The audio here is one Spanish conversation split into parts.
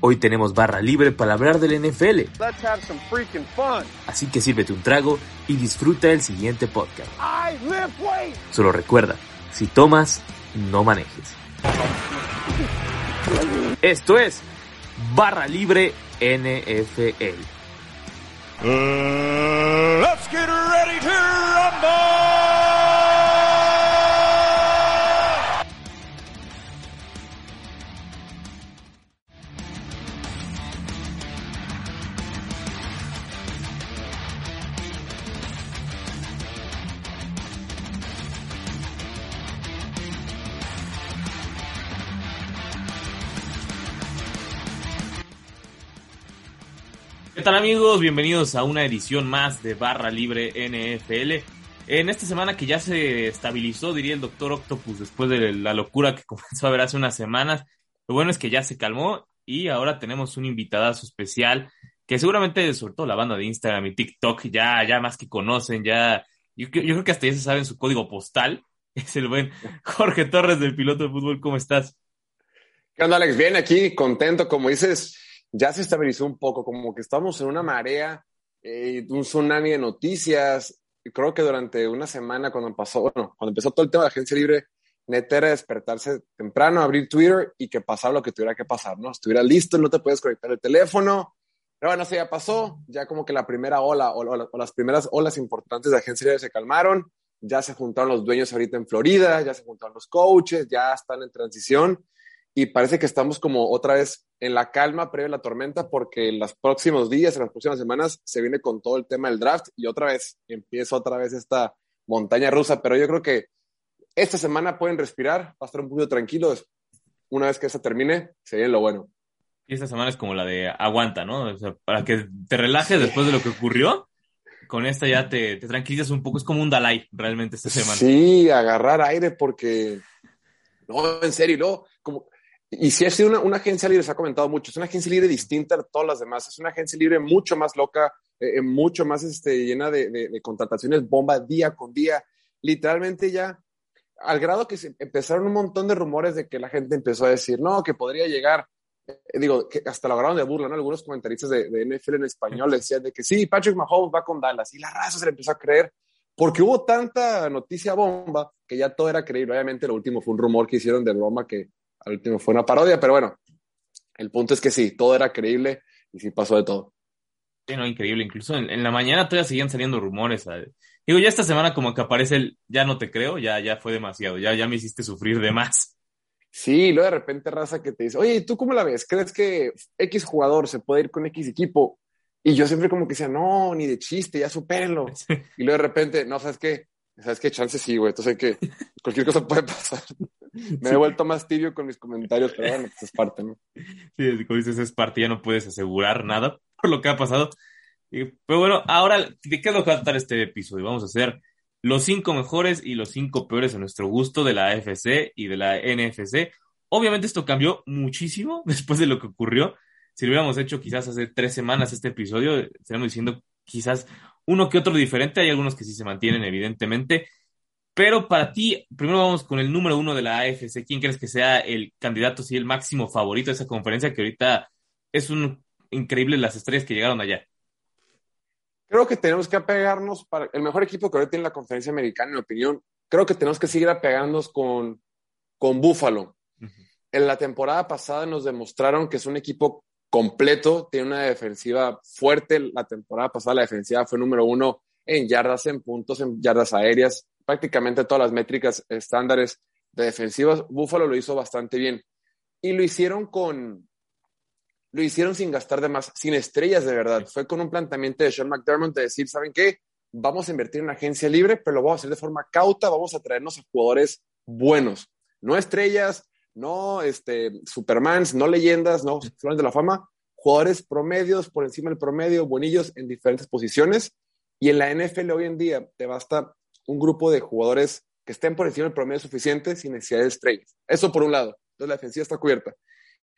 Hoy tenemos barra libre para hablar del NFL. Así que sírvete un trago y disfruta el siguiente podcast. Solo recuerda, si tomas, no manejes. Esto es Barra Libre NFL. let's get ready to ¿Qué tal amigos? Bienvenidos a una edición más de Barra Libre NFL. En esta semana que ya se estabilizó, diría el doctor Octopus, después de la locura que comenzó a ver hace unas semanas, lo bueno es que ya se calmó y ahora tenemos un invitadazo especial que seguramente, sobre todo la banda de Instagram y TikTok, ya, ya más que conocen, ya, yo, yo creo que hasta ya se saben su código postal. Es el buen Jorge Torres del piloto de fútbol. ¿Cómo estás? ¿Qué onda, Alex? Bien, aquí, contento, como dices ya se estabilizó un poco, como que estamos en una marea, eh, un tsunami de noticias. Creo que durante una semana, cuando pasó, cuando empezó todo el tema de la agencia libre, neta era despertarse temprano, abrir Twitter y que pasara lo que tuviera que pasar, ¿no? Estuviera listo, no te puedes conectar el teléfono. Pero bueno, eso ya pasó, ya como que la primera ola o, o las primeras olas importantes de agencia libre se calmaron, ya se juntaron los dueños ahorita en Florida, ya se juntaron los coaches, ya están en transición y parece que estamos como otra vez en la calma previa a la tormenta porque en los próximos días, en las próximas semanas, se viene con todo el tema del draft y otra vez empieza otra vez esta montaña rusa, pero yo creo que esta semana pueden respirar, va a estar un poquito tranquilos. Una vez que esta termine, se viene lo bueno. Y esta semana es como la de aguanta, ¿no? O sea, para que te relajes después de lo que ocurrió, con esta ya te, te tranquilizas un poco. Es como un Dalai realmente esta semana. Sí, agarrar aire porque, no, en serio, no, como y si ha sido una, una, agencia libre, se ha comentado mucho, es una agencia libre distinta a todas las demás, es una agencia libre mucho más loca, eh, eh, mucho más este, llena de, de, contrataciones bomba día con día. Literalmente ya, al grado que se empezaron un montón de rumores de que la gente empezó a decir, no, que podría llegar, eh, digo, que hasta lo agarraron de burla, ¿no? Algunos comentaristas de, de, NFL en español decían de que sí, Patrick Mahomes va con Dallas, y la raza se le empezó a creer, porque hubo tanta noticia bomba que ya todo era creíble. Obviamente lo último fue un rumor que hicieron de broma que al último fue una parodia, pero bueno, el punto es que sí, todo era creíble y sí pasó de todo. Sí, no, increíble. Incluso en, la mañana todavía seguían saliendo rumores. Digo, ya esta semana como que aparece el ya no te creo, ya, ya fue demasiado, ya, ya me hiciste sufrir de más. Sí, y luego de repente raza que te dice, oye, ¿tú cómo la ves? ¿Crees que X jugador se puede ir con X equipo? Y yo siempre como que decía, no, ni de chiste, ya supérenlo. Y luego de repente, no, ¿sabes qué? ¿Sabes qué? Chance sí, güey. Entonces que cualquier cosa puede pasar. Me he vuelto más tibio con mis comentarios, pero bueno, pues es parte, ¿no? Sí, como dices, es parte, ya no puedes asegurar nada por lo que ha pasado. Pero bueno, ahora, ¿de qué es lo que va a tratar este episodio? Vamos a hacer los cinco mejores y los cinco peores a nuestro gusto de la AFC y de la NFC. Obviamente esto cambió muchísimo después de lo que ocurrió. Si lo hubiéramos hecho quizás hace tres semanas este episodio, estaríamos diciendo quizás uno que otro diferente. Hay algunos que sí se mantienen, evidentemente. Pero para ti, primero vamos con el número uno de la AFC. ¿Quién crees que sea el candidato, sí, el máximo favorito de esa conferencia que ahorita es un increíble las estrellas que llegaron allá? Creo que tenemos que apegarnos para el mejor equipo que ahorita tiene la conferencia americana, en mi opinión. Creo que tenemos que seguir apegándonos con, con Buffalo. En la temporada pasada nos demostraron que es un equipo completo, tiene una defensiva fuerte. La temporada pasada la defensiva fue número uno en yardas, en puntos, en yardas aéreas prácticamente todas las métricas estándares de defensivas. Buffalo lo hizo bastante bien. Y lo hicieron con, lo hicieron sin gastar de más, sin estrellas de verdad. Fue con un planteamiento de Sean McDermott de decir, ¿saben qué? Vamos a invertir en una agencia libre, pero lo vamos a hacer de forma cauta, vamos a traernos a jugadores buenos. No estrellas, no este, supermans, no leyendas, no flores de la fama, jugadores promedios por encima del promedio, buenillos en diferentes posiciones. Y en la NFL hoy en día te basta un grupo de jugadores que estén por encima del promedio suficiente sin necesidad de estrellas. Eso por un lado. Entonces la defensiva está cubierta.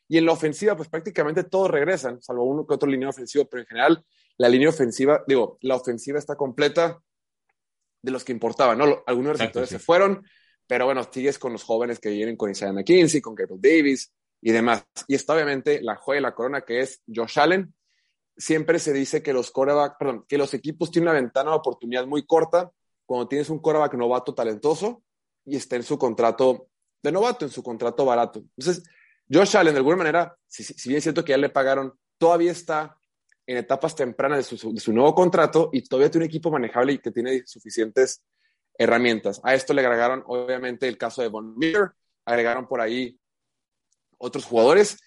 Y en la ofensiva, pues prácticamente todos regresan, salvo uno que otro línea ofensiva, pero en general la línea ofensiva, digo, la ofensiva está completa de los que importaban, ¿no? Algunos receptores se fueron, pero bueno, sigues con los jóvenes que vienen con Isaiah McKinsey, con Gabriel Davis y demás. Y está obviamente la joya de la corona que es Josh Allen. Siempre se dice que los coreback, perdón, que los equipos tienen una ventana de oportunidad muy corta cuando tienes un coreback novato talentoso y está en su contrato de novato, en su contrato barato. Entonces, Josh Allen, de alguna manera, si, si bien es cierto que ya le pagaron, todavía está en etapas tempranas de su, nuevo contrato y todavía tiene un equipo manejable y que tiene suficientes herramientas. A esto le agregaron, obviamente, el caso de Von Miller, agregaron por ahí otros jugadores,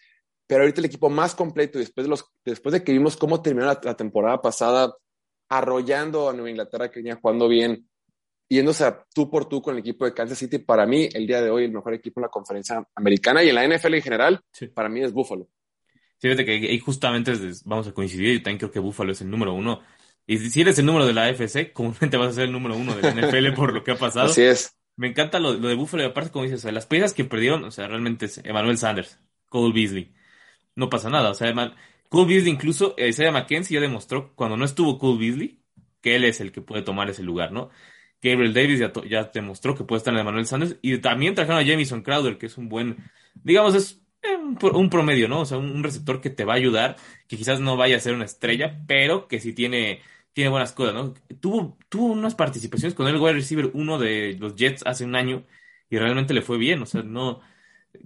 pero ahorita el equipo más completo, después de, los, después de que vimos cómo terminó la, temporada pasada, arrollando a Nueva Inglaterra, que venía jugando bien, yéndose a tú por tú con el equipo de Kansas City, para mí, el día de hoy, el mejor equipo en la conferencia americana y en la NFL en general, para mí es Buffalo. Fíjate que ahí justamente vamos a coincidir. Yo también creo que Buffalo es el número uno. Y si eres el número de la AFC, comúnmente vas a ser el número uno de la NFL por lo que ha pasado. Así es. Me encanta lo, de Buffalo y aparte, como dices, las piezas que perdieron, o sea, realmente es Emmanuel Sanders, Cole Beasley. No pasa nada. O sea, Cole Beasley incluso, eh, Isaiah McKenzie ya demostró cuando no estuvo Cole Beasley que él es el que puede tomar ese lugar, ¿no? Gabriel Davis ya, ya demostró que puede estar en Emmanuel Sanders y también trajeron a Jamison Crowder, que es un buen, digamos, es un, promedio, ¿no? O sea, un, receptor que te va a ayudar, que quizás no vaya a ser una estrella, pero que sí tiene, tiene buenas cosas, ¿no? Tuvo, tuvo unas participaciones con el wide receiver uno de los Jets hace un año y realmente le fue bien, o sea, no,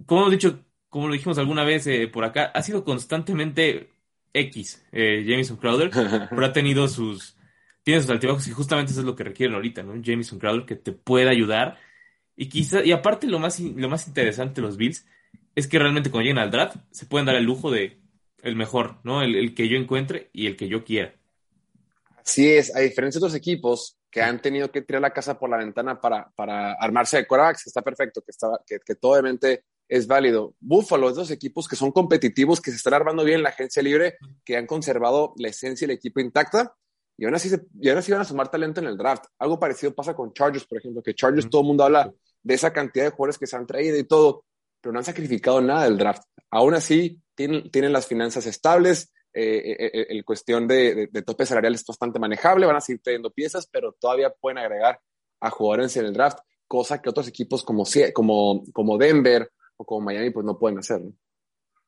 como hemos dicho, como lo dijimos alguna vez eh, por acá, ha sido constantemente X, eh, Jameson Crowder, pero ha tenido sus, tiene sus altibajos y justamente eso es lo que requieren ahorita, ¿no? Jameson Crowder que te pueda ayudar y quizá, y aparte lo más, lo más interesante de los Bills es que realmente cuando lleguen al draft se pueden dar el lujo de el mejor, ¿no? El, que yo encuentre y el que yo quiera. Así es, a diferencia de otros equipos que han tenido que tirar la casa por la ventana para, para armarse de corebacks, está perfecto, que, está, que, que todo obviamente es válido. Buffalo es dos equipos que son competitivos, que se están armando bien en la agencia libre, que han conservado la esencia del equipo intacta y aún así, se, y aún así van a sumar talento en el draft. Algo parecido pasa con Chargers, por ejemplo, que Chargers todo el mundo habla de esa cantidad de jugadores que se han traído y todo, pero no han sacrificado nada del draft. Aún así, tienen, tienen las finanzas estables, eh, eh, eh, el cuestión de, de, tope salarial es bastante manejable, van a seguir trayendo piezas, pero todavía pueden agregar a jugadores en el draft, cosa que otros equipos como, como, como Denver o como Miami pues no pueden hacer.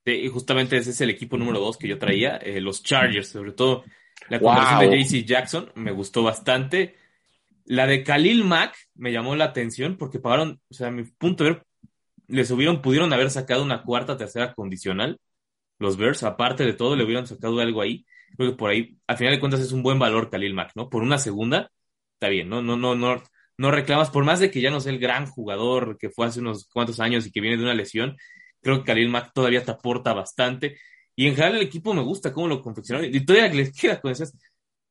Sí, y justamente ese es el equipo número dos que yo traía, los Chargers, sobre todo la conversión de JC Jackson me gustó bastante. La de Khalil Mack me llamó la atención porque pagaron, o sea, a mi punto de ver, les hubieron, pudieron haber sacado una cuarta, tercera condicional. Los Bears, aparte de todo, le hubieran sacado algo ahí. Creo que por ahí, al final de cuentas, es un buen valor Khalil Mack, ¿no? Por una segunda, está bien, ¿no? No, no, no, no reclamas, por más de que ya no sea el gran jugador que fue hace unos cuantos años y que viene de una lesión, creo que Khalil Mack todavía te aporta bastante. Y en general el equipo me gusta cómo lo confeccionaron. Y todavía les queda con esas.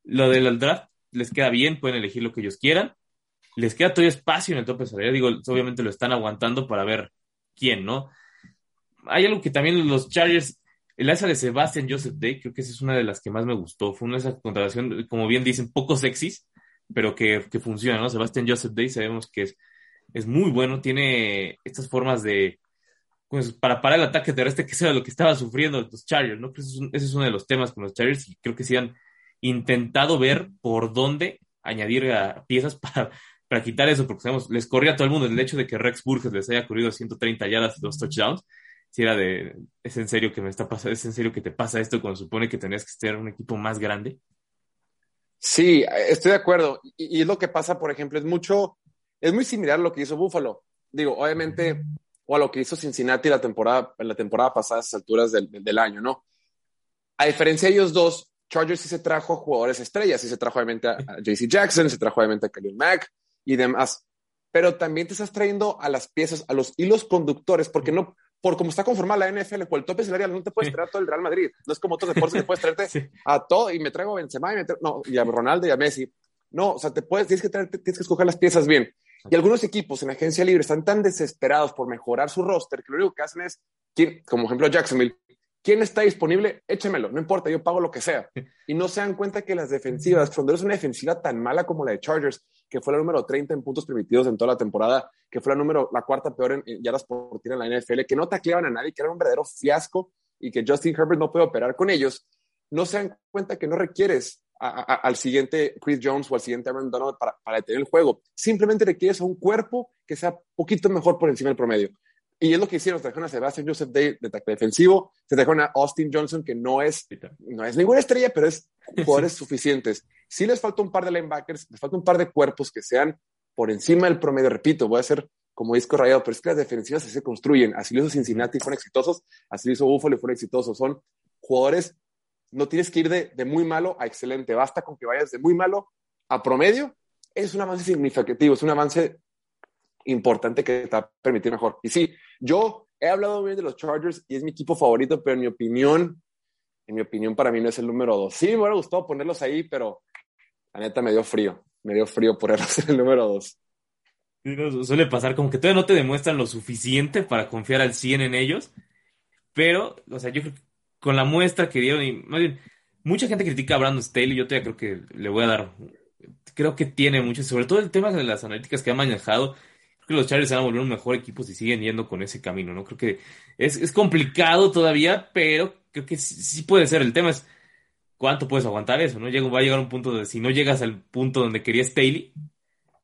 Lo del draft les queda bien, pueden elegir lo que ellos quieran. Les queda todavía espacio en el tope salarial. Digo, obviamente lo están aguantando para ver quién, ¿no? Hay algo que también los Chargers, el asa de Sebastian Joseph Day, creo que esa es una de las que más me gustó. Fue una de esas como bien dicen, poco sexys, pero que, que funciona, ¿no? Sebastian Joseph Day sabemos que es, es muy bueno, tiene estas formas de, pues, para parar el ataque terrestre, que era lo que estaba sufriendo los Chargers, ¿no? ese es uno de los temas con los Chargers y creo que sí han intentado ver por dónde añadir piezas para para quitar eso, porque sabemos, les corría a todo el mundo el hecho de que Rex Burgess les haya corrido 130 yardas y dos touchdowns. Si era de, es en serio que me está pasando, es en serio que te pasa esto cuando supone que tenías que ser un equipo más grande. Sí, estoy de acuerdo. Y, es lo que pasa, por ejemplo, es mucho, es muy similar a lo que hizo Buffalo. Digo, obviamente, o a lo que hizo Cincinnati la temporada, en la temporada pasada a esas alturas del, del año, ¿no? A diferencia de ellos dos, Chargers sí se trajo jugadores estrellas, sí se trajo obviamente a, a JC Jackson, se trajo obviamente a Khalil Mack, y demás. Pero también te estás trayendo a las piezas, a los hilos conductores, porque no, por como está conformada la NFL, por el tope salarial, no te puedes traer a todo el Real Madrid. No es como otros deportes que puedes traerte a todo y me traigo a Benzema y, me no, y a Ronaldo y a Messi. No, o sea, te puedes, tienes que, tienes que escoger las piezas bien. Y algunos equipos en agencia libre están tan desesperados por mejorar su roster que lo único que hacen es, como ejemplo Jacksonville, ¿quién está disponible? Échemelo, no importa, yo pago lo que sea. Y no se dan cuenta que las defensivas, cuando es una defensiva tan mala como la de Chargers, que fue la número 30 en puntos permitidos en toda la temporada, que fue la número, la cuarta peor en, yardas por en la NFL, que no tacleaban a nadie, que era un verdadero fiasco y que Justin Herbert no puede operar con ellos, no se dan cuenta que no requieres al siguiente Chris Jones o al siguiente Aaron Donald para, para detener el juego. Simplemente requieres a un cuerpo que sea poquito mejor por encima del promedio. Y es lo que hicieron, se trajeron a Sebastian Joseph Day de tackle defensivo, se trajeron a Austin Johnson, que no es, no es ninguna estrella, pero es jugadores suficientes. Sí les falta un par de linebackers, les falta un par de cuerpos que sean por encima del promedio. Repito, voy a hacer como disco rayado, pero es que las defensivas se construyen. Así lo hizo Cincinnati, fueron exitosos, así lo hizo Buffalo y fueron exitosos. Son jugadores no tienes que ir de, muy malo a excelente, basta con que vayas de muy malo a promedio. Es un avance significativo, es un avance importante que te va a permitir mejor. Y sí, yo he hablado bien de los Chargers y es mi equipo favorito, pero en mi opinión, en mi opinión para mí no es el número dos. Sí, me hubiera gustado ponerlos ahí, pero la neta me dio frío, me dio frío ponerlos en el número dos. Suele pasar como que todavía no te demuestran lo suficiente para confiar al 100 en ellos, pero, o sea, yo creo que con la muestra que dieron, y más bien, mucha gente critica a Brandon Staley, yo todavía creo que le voy a dar, creo que tiene mucho, sobre todo el tema de las analíticas que ha manejado, creo que los Chargers se van a volver un mejor equipo si siguen yendo con ese camino, ¿no? Creo que es, complicado todavía, pero creo que sí, puede ser. El tema es cuánto puedes aguantar eso, ¿no? Va a llegar un punto de, si no llegas al punto donde quería Staley,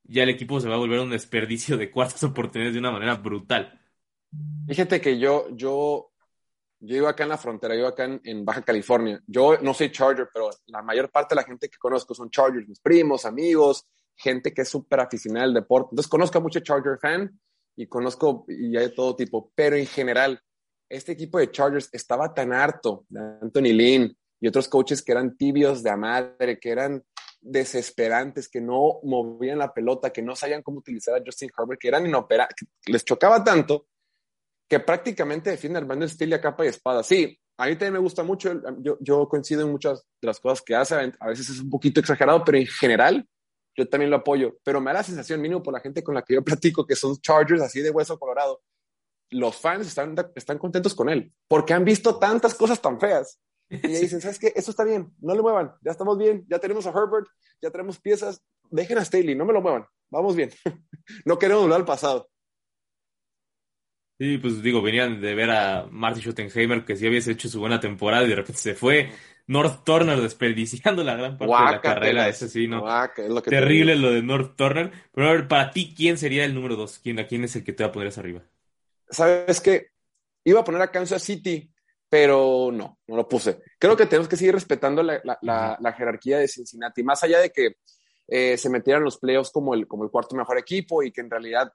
ya el equipo se va a volver un desperdicio de cuartas oportunidades de una manera brutal. Fíjate que yo, yo yo vivo acá en la frontera, yo vivo acá en, Baja California. Yo no soy Charger, pero la mayor parte de la gente que conozco son Chargers, mis primos, amigos, gente que es súper aficionada al deporte. Entonces conozco a mucho Charger fan y conozco y hay de todo tipo, pero en general, este equipo de Chargers estaba tan harto de Anthony Lynn y otros coaches que eran tibios de a madre, que eran desesperantes, que no movían la pelota, que no sabían cómo utilizar a Justin Herbert, que eran inoperables, les chocaba tanto que prácticamente defiende al Brandon Steele a capa y espada. Sí, a mí también me gusta mucho, yo, yo coincido en muchas de las cosas que hace, a veces es un poquito exagerado, pero en general yo también lo apoyo. Pero me da la sensación, mínimo por la gente con la que yo platico, que son Chargers así de hueso colorado, los fans están, están contentos con él, porque han visto tantas cosas tan feas. Y dicen, ¿sabes qué? Eso está bien, no le muevan, ya estamos bien, ya tenemos a Herbert, ya tenemos piezas, dejen a Staley, no me lo muevan, vamos bien. no queremos volver al pasado. Sí, pues digo, venían de ver a Marty Schottenheimer, que sí había hecho su buena temporada y de repente se fue. North Turner desperdiciando la gran parte de la carrera. Ese sí, ¿no? Terrible lo de North Turner. Pero a ver, para ti, ¿quién sería el número dos? ¿Quién, ¿A quién es el que te va a poner arriba? Sabes que iba a poner a Kansas City, pero no, no lo puse. Creo que tenemos que seguir respetando la, jerarquía de Cincinnati, más allá de que eh, se metieran los playoffs como el, como el cuarto mejor equipo y que en realidad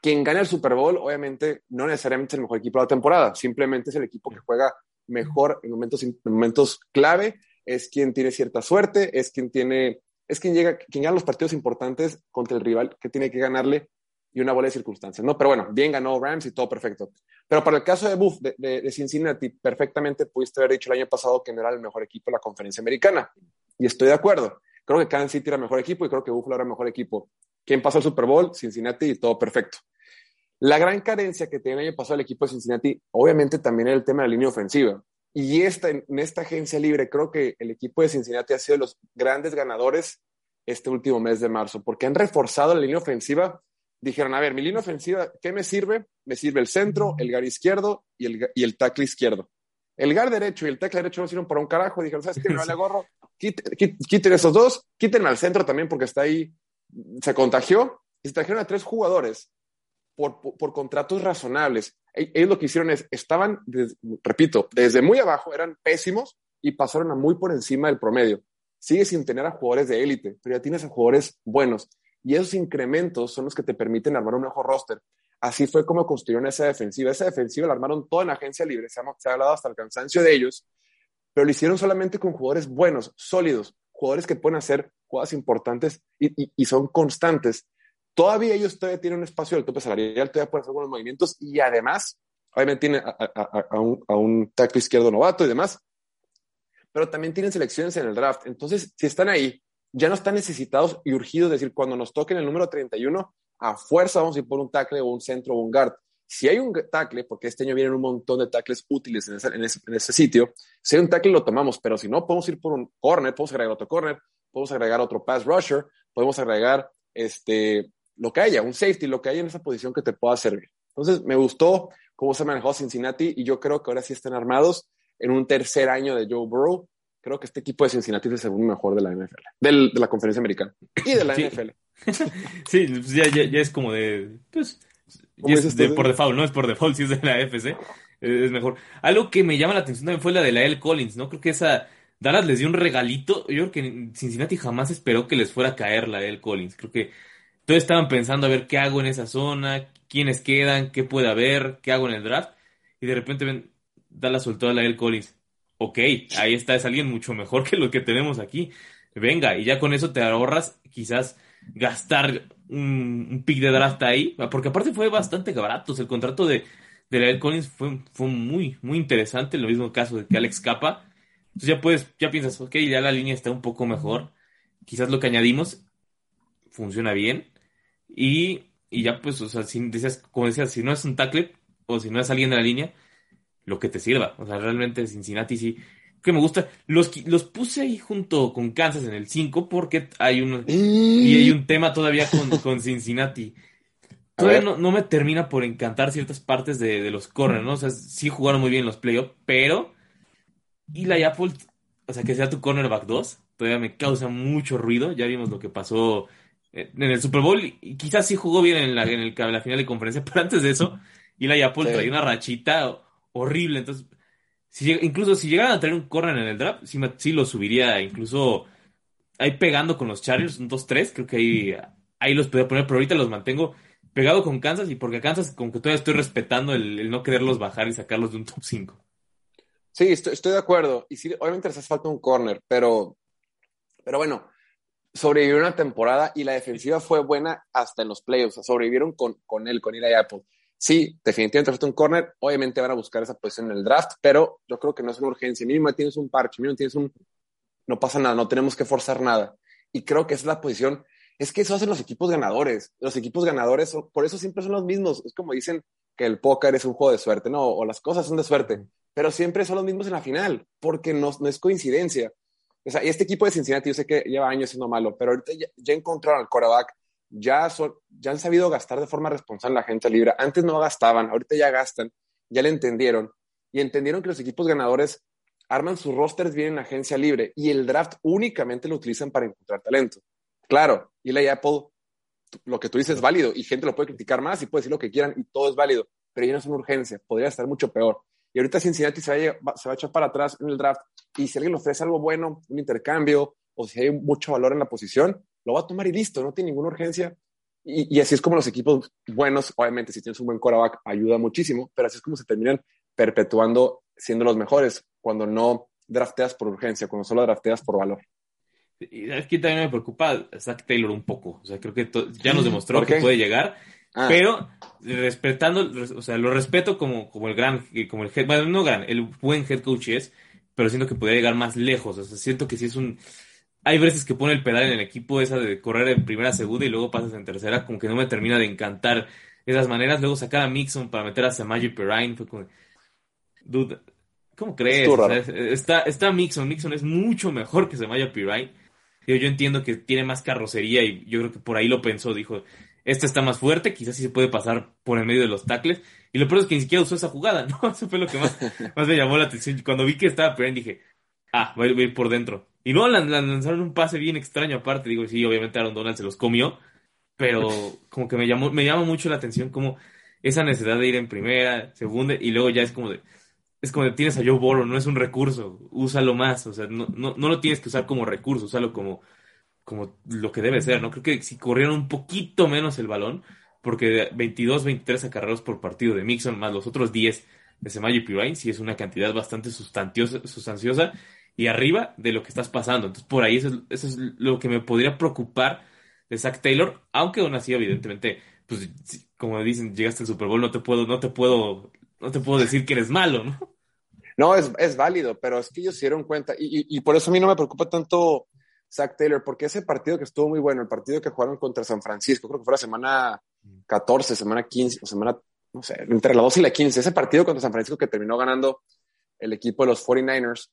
quien gana el Super Bowl, obviamente, no necesariamente es el mejor equipo de la temporada, simplemente es el equipo que juega mejor en momentos, en momentos clave, es quien tiene cierta suerte, es quien tiene, es quien llega, quien gana los partidos importantes contra el rival que tiene que ganarle y una bola de circunstancias, ¿no? Pero bueno, bien ganó Rams y todo perfecto. Pero para el caso de Buff, de, de, Cincinnati, perfectamente pudiste haber dicho el año pasado que no era el mejor equipo de la conferencia americana. Y estoy de acuerdo. Creo que Kansas City era mejor equipo y creo que Buffalo era mejor equipo. ¿Quién pasó al Super Bowl? Cincinnati y todo perfecto. La gran carencia que tenía el año pasado el equipo de Cincinnati, obviamente también era el tema de la línea ofensiva. Y esta, en esta agencia libre, creo que el equipo de Cincinnati ha sido de los grandes ganadores este último mes de marzo, porque han reforzado la línea ofensiva. Dijeron, a ver, mi línea ofensiva, ¿qué me sirve? Me sirve el centro, el gar izquierdo y el, y el tackle izquierdo. El gar derecho y el tackle derecho no sirven para un carajo. Dijeron, ¿sabes qué? Me vale gorro. Quiten, esos dos, quiten al centro también porque está ahí, se contagió. Y se trajeron a tres jugadores por, por, contratos razonables. E, ellos lo que hicieron es, estaban, repito, desde muy abajo, eran pésimos y pasaron a muy por encima del promedio. Sigue sin tener a jugadores de élite, pero ya tienes a jugadores buenos. Y esos incrementos son los que te permiten armar un mejor roster. Así fue como construyeron esa defensiva. Esa defensiva la armaron toda en agencia libre. Se ha, se ha hablado hasta el cansancio de ellos, pero lo hicieron solamente con jugadores buenos, sólidos, jugadores que pueden hacer jugadas importantes y, y, y son constantes. Todavía ellos todavía tienen un espacio del tope salarial, todavía pueden hacer algunos movimientos y además, obviamente tienen a, un, a un tackle izquierdo novato y demás, pero también tienen selecciones en el draft. Entonces, si están ahí, ya no están necesitados y urgidos, es decir, cuando nos toquen el número 31, a fuerza vamos a ir por un tackle o un centro o un guard. Si hay un tackle, porque este año vienen un montón de tackles útiles en ese, en ese, en ese sitio, si hay un tackle lo tomamos, pero si no, podemos ir por un corner, podemos agregar otro corner, podemos agregar otro pass rusher, podemos agregar este, lo que haya, un safety, lo que haya en esa posición que te pueda servir. Entonces, me gustó cómo se manejó Cincinnati y yo creo que ahora sí están armados en un tercer año de Joe Burrow. Creo que este equipo de Cincinnati es el segundo mejor de la NFL, del, de la conferencia americana y de la Sí. NFL. sí, pues ya, ya, ya es como de. Pues, ¿Cómo ya es de, por default, ¿no? Es por default si es de la FC. eh, Es mejor. Algo que me llama la atención también fue la de la L. Collins, ¿no? Creo que esa. Dallas les dio un regalito. Yo creo que Cincinnati jamás esperó que les fuera a caer la L. Collins. Creo que todos estaban pensando a ver qué hago en esa zona, quiénes quedan, qué puede haber, qué hago en el draft. Y de repente ven, Dallas soltó a la L. Collins. Ok, ahí está, es alguien mucho mejor que lo que tenemos aquí. Venga, y ya con eso te ahorras quizás gastar un, un pick de draft ahí, porque aparte fue bastante barato. El contrato de, de Lael Collins fue, fue muy, muy interesante. Lo mismo caso de que Alex Capa. Entonces ya puedes, ya piensas, ok, ya la línea está un poco mejor. Quizás lo que añadimos funciona bien. Y, y ya pues, o sea, si decías, como decías, si no es un tackle o si no es alguien de la línea, lo que te sirva. O sea, realmente Cincinnati sí que me gusta. Los, los puse ahí junto con Kansas en el 5 porque hay un, y hay un tema todavía con, con Cincinnati. Todavía no, no me termina por encantar ciertas partes de, de los corners, ¿no? O sea, sí jugaron muy bien los playoffs, pero Eli Apple, o sea, que sea tu cornerback 2, todavía me causa mucho ruido. Ya vimos lo que pasó eh, en el Super Bowl y y quizás sí jugó bien en la, en el- la final de conferencia, pero antes de eso, Eli Apple Sí. traía una rachita horrible. Entonces, incluso si llegaran a tener un corner en el draft, sí, sí lo subiría, incluso ahí pegando con los Chargers, un 2-3, creo que ahí, ahí los podría poner, pero ahorita los mantengo pegado con Kansas y porque Kansas como que todavía estoy respetando el, el no quererlos bajar y sacarlos de un top 5. Sí, estoy, estoy de acuerdo. Y sí, obviamente les hace falta un corner, pero, pero bueno, sobrevivieron una temporada y la defensiva fue buena hasta en los playoffs. O sea, sobrevivieron con, con él, con Eli Apple. Sí, definitivamente falta un corner. Obviamente van a buscar esa posición en el draft, pero yo creo que no es una urgencia. Mínimo tienes un parche, mínimo tienes un. No pasa nada, no tenemos que forzar nada. Y creo que esa es la posición. Es que eso hacen los equipos ganadores. Los equipos ganadores, son- por eso siempre son los mismos. Es como dicen que el póker es un juego de suerte, ¿no? O las cosas son de suerte pero siempre son los mismos en la final, porque no, no es coincidencia. O sea, y este equipo de Cincinnati, yo sé que lleva años siendo malo, pero ahorita ya, ya encontraron al quarterback, ya, ya han sabido gastar de forma responsable la gente libre. Antes no gastaban, ahorita ya gastan, ya le entendieron. Y entendieron que los equipos ganadores arman sus rosters bien en agencia libre y el draft únicamente lo utilizan para encontrar talento. Claro, Eli Apple, lo que tú dices es válido y gente lo puede criticar más y puede decir lo que quieran y todo es válido, pero ya no es una urgencia, podría estar mucho peor. Y ahorita Cincinnati se va, se va a echar para atrás en el draft y si alguien le ofrece algo bueno, un intercambio o si hay mucho valor en la posición, lo va a tomar y listo, no tiene ninguna urgencia. Y, y así es como los equipos buenos, obviamente si tienes un buen quarterback ayuda muchísimo, pero así es como se terminan perpetuando siendo los mejores cuando no drafteas por urgencia, cuando solo drafteas por valor. Y es que también me preocupa Zach Taylor un poco. O sea, creo que ya nos demostró ¿Por que puede llegar, Ah, pero respetando, o sea, lo respeto como, como el gran, como el head, bueno, no gran, el buen head coach es, pero siento que podría llegar más lejos. O sea, siento que si es un, hay veces que pone el pedal en el equipo esa de correr en primera, segunda y luego pasas en tercera, como que no me termina de encantar esas maneras. Luego sacar a Mixon para meter a Samaje Perrine fue como, dude, ¿cómo crees? O sea, está, está Mixon, Mixon es mucho mejor que Samaje Perrine. Yo, yo entiendo que tiene más carrocería y yo creo que por ahí lo pensó, dijo, este está más fuerte, quizás sí se puede pasar por el medio de los tackles. Y lo peor es que ni siquiera usó esa jugada, ¿no? Eso fue lo que más, más me llamó la atención. Cuando vi que estaba Perrine dije, ah, va a ir por dentro. Y no, lan- lan- lanzaron un pase bien extraño aparte. Digo, sí, obviamente Aaron Donald se los comió, pero como que me llamó, me llama mucho la atención como esa necesidad de ir en primera, segunda, y luego ya es como de, es como de tienes a Joe Burrow, no es un recurso, úsalo más, o sea, no, no, no lo tienes que usar como recurso, úsalo como, como lo que debe ser, ¿no? Creo que si corrieron un poquito menos el balón, porque 22, 23 acarreos por partido de Mixon, más los otros 10 de Semayo y Pirine, sí es una cantidad bastante sustantiosa, sustanciosa y arriba de lo que estás pasando. Entonces, por ahí eso es, eso es lo que me podría preocupar de Zach Taylor, aunque aún así, evidentemente, pues, como dicen, llegaste al Super Bowl, no te puedo, no te puedo, no te puedo decir que eres malo, ¿no? No, es, es válido, pero es que ellos se dieron cuenta y, y- y por eso a mí no me preocupa tanto Zach Taylor, porque ese partido que estuvo muy bueno, el partido que jugaron contra San Francisco, creo que fue la semana 14, semana 15, o semana, no sé, entre la 12 y la 15, ese partido contra San Francisco que terminó ganando el equipo de los 49ers,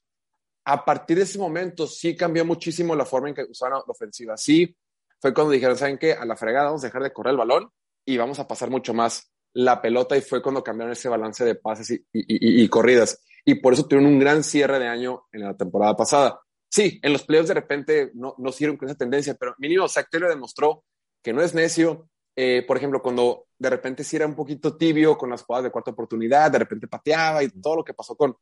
a partir de ese momento sí cambió muchísimo la forma en que usaban la ofensiva. Sí, fue cuando dijeron, ¿saben qué? A la fregada vamos a dejar de correr el balón y vamos a pasar mucho más la pelota y fue cuando cambiaron ese balance de pases y, y, y, corridas. Y por eso tuvieron un gran cierre de año en la temporada pasada. Sí, en los playoffs de repente no, no siguieron con esa tendencia, pero mínimo Zach Taylor demostró que no es necio. Eh, por ejemplo, cuando de repente sí era un poquito tibio con las jugadas de cuarta oportunidad, de repente pateaba y todo lo que pasó con,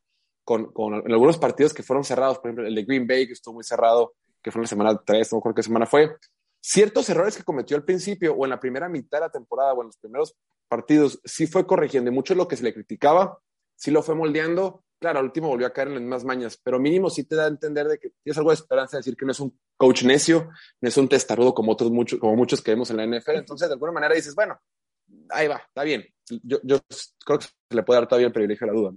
con, con en algunos partidos que fueron cerrados, por ejemplo, el de Green Bay, que estuvo muy cerrado, que fue en la semana 3, no recuerdo qué semana fue. Ciertos errores que cometió al principio o en la primera mitad de la temporada o en los primeros partidos, sí fue corrigiendo y mucho de lo que se le criticaba, sí lo fue moldeando. Claro, al último volvió a caer en las mismas mañas, pero mínimo sí te da a entender de que tienes algo de esperanza de decir que no es un coach necio, no es un testarudo como otros muchos, como muchos que vemos en la NFL. Entonces, de alguna manera dices, bueno, ahí va, está bien. Yo, yo creo que se le puede dar todavía el privilegio a la duda.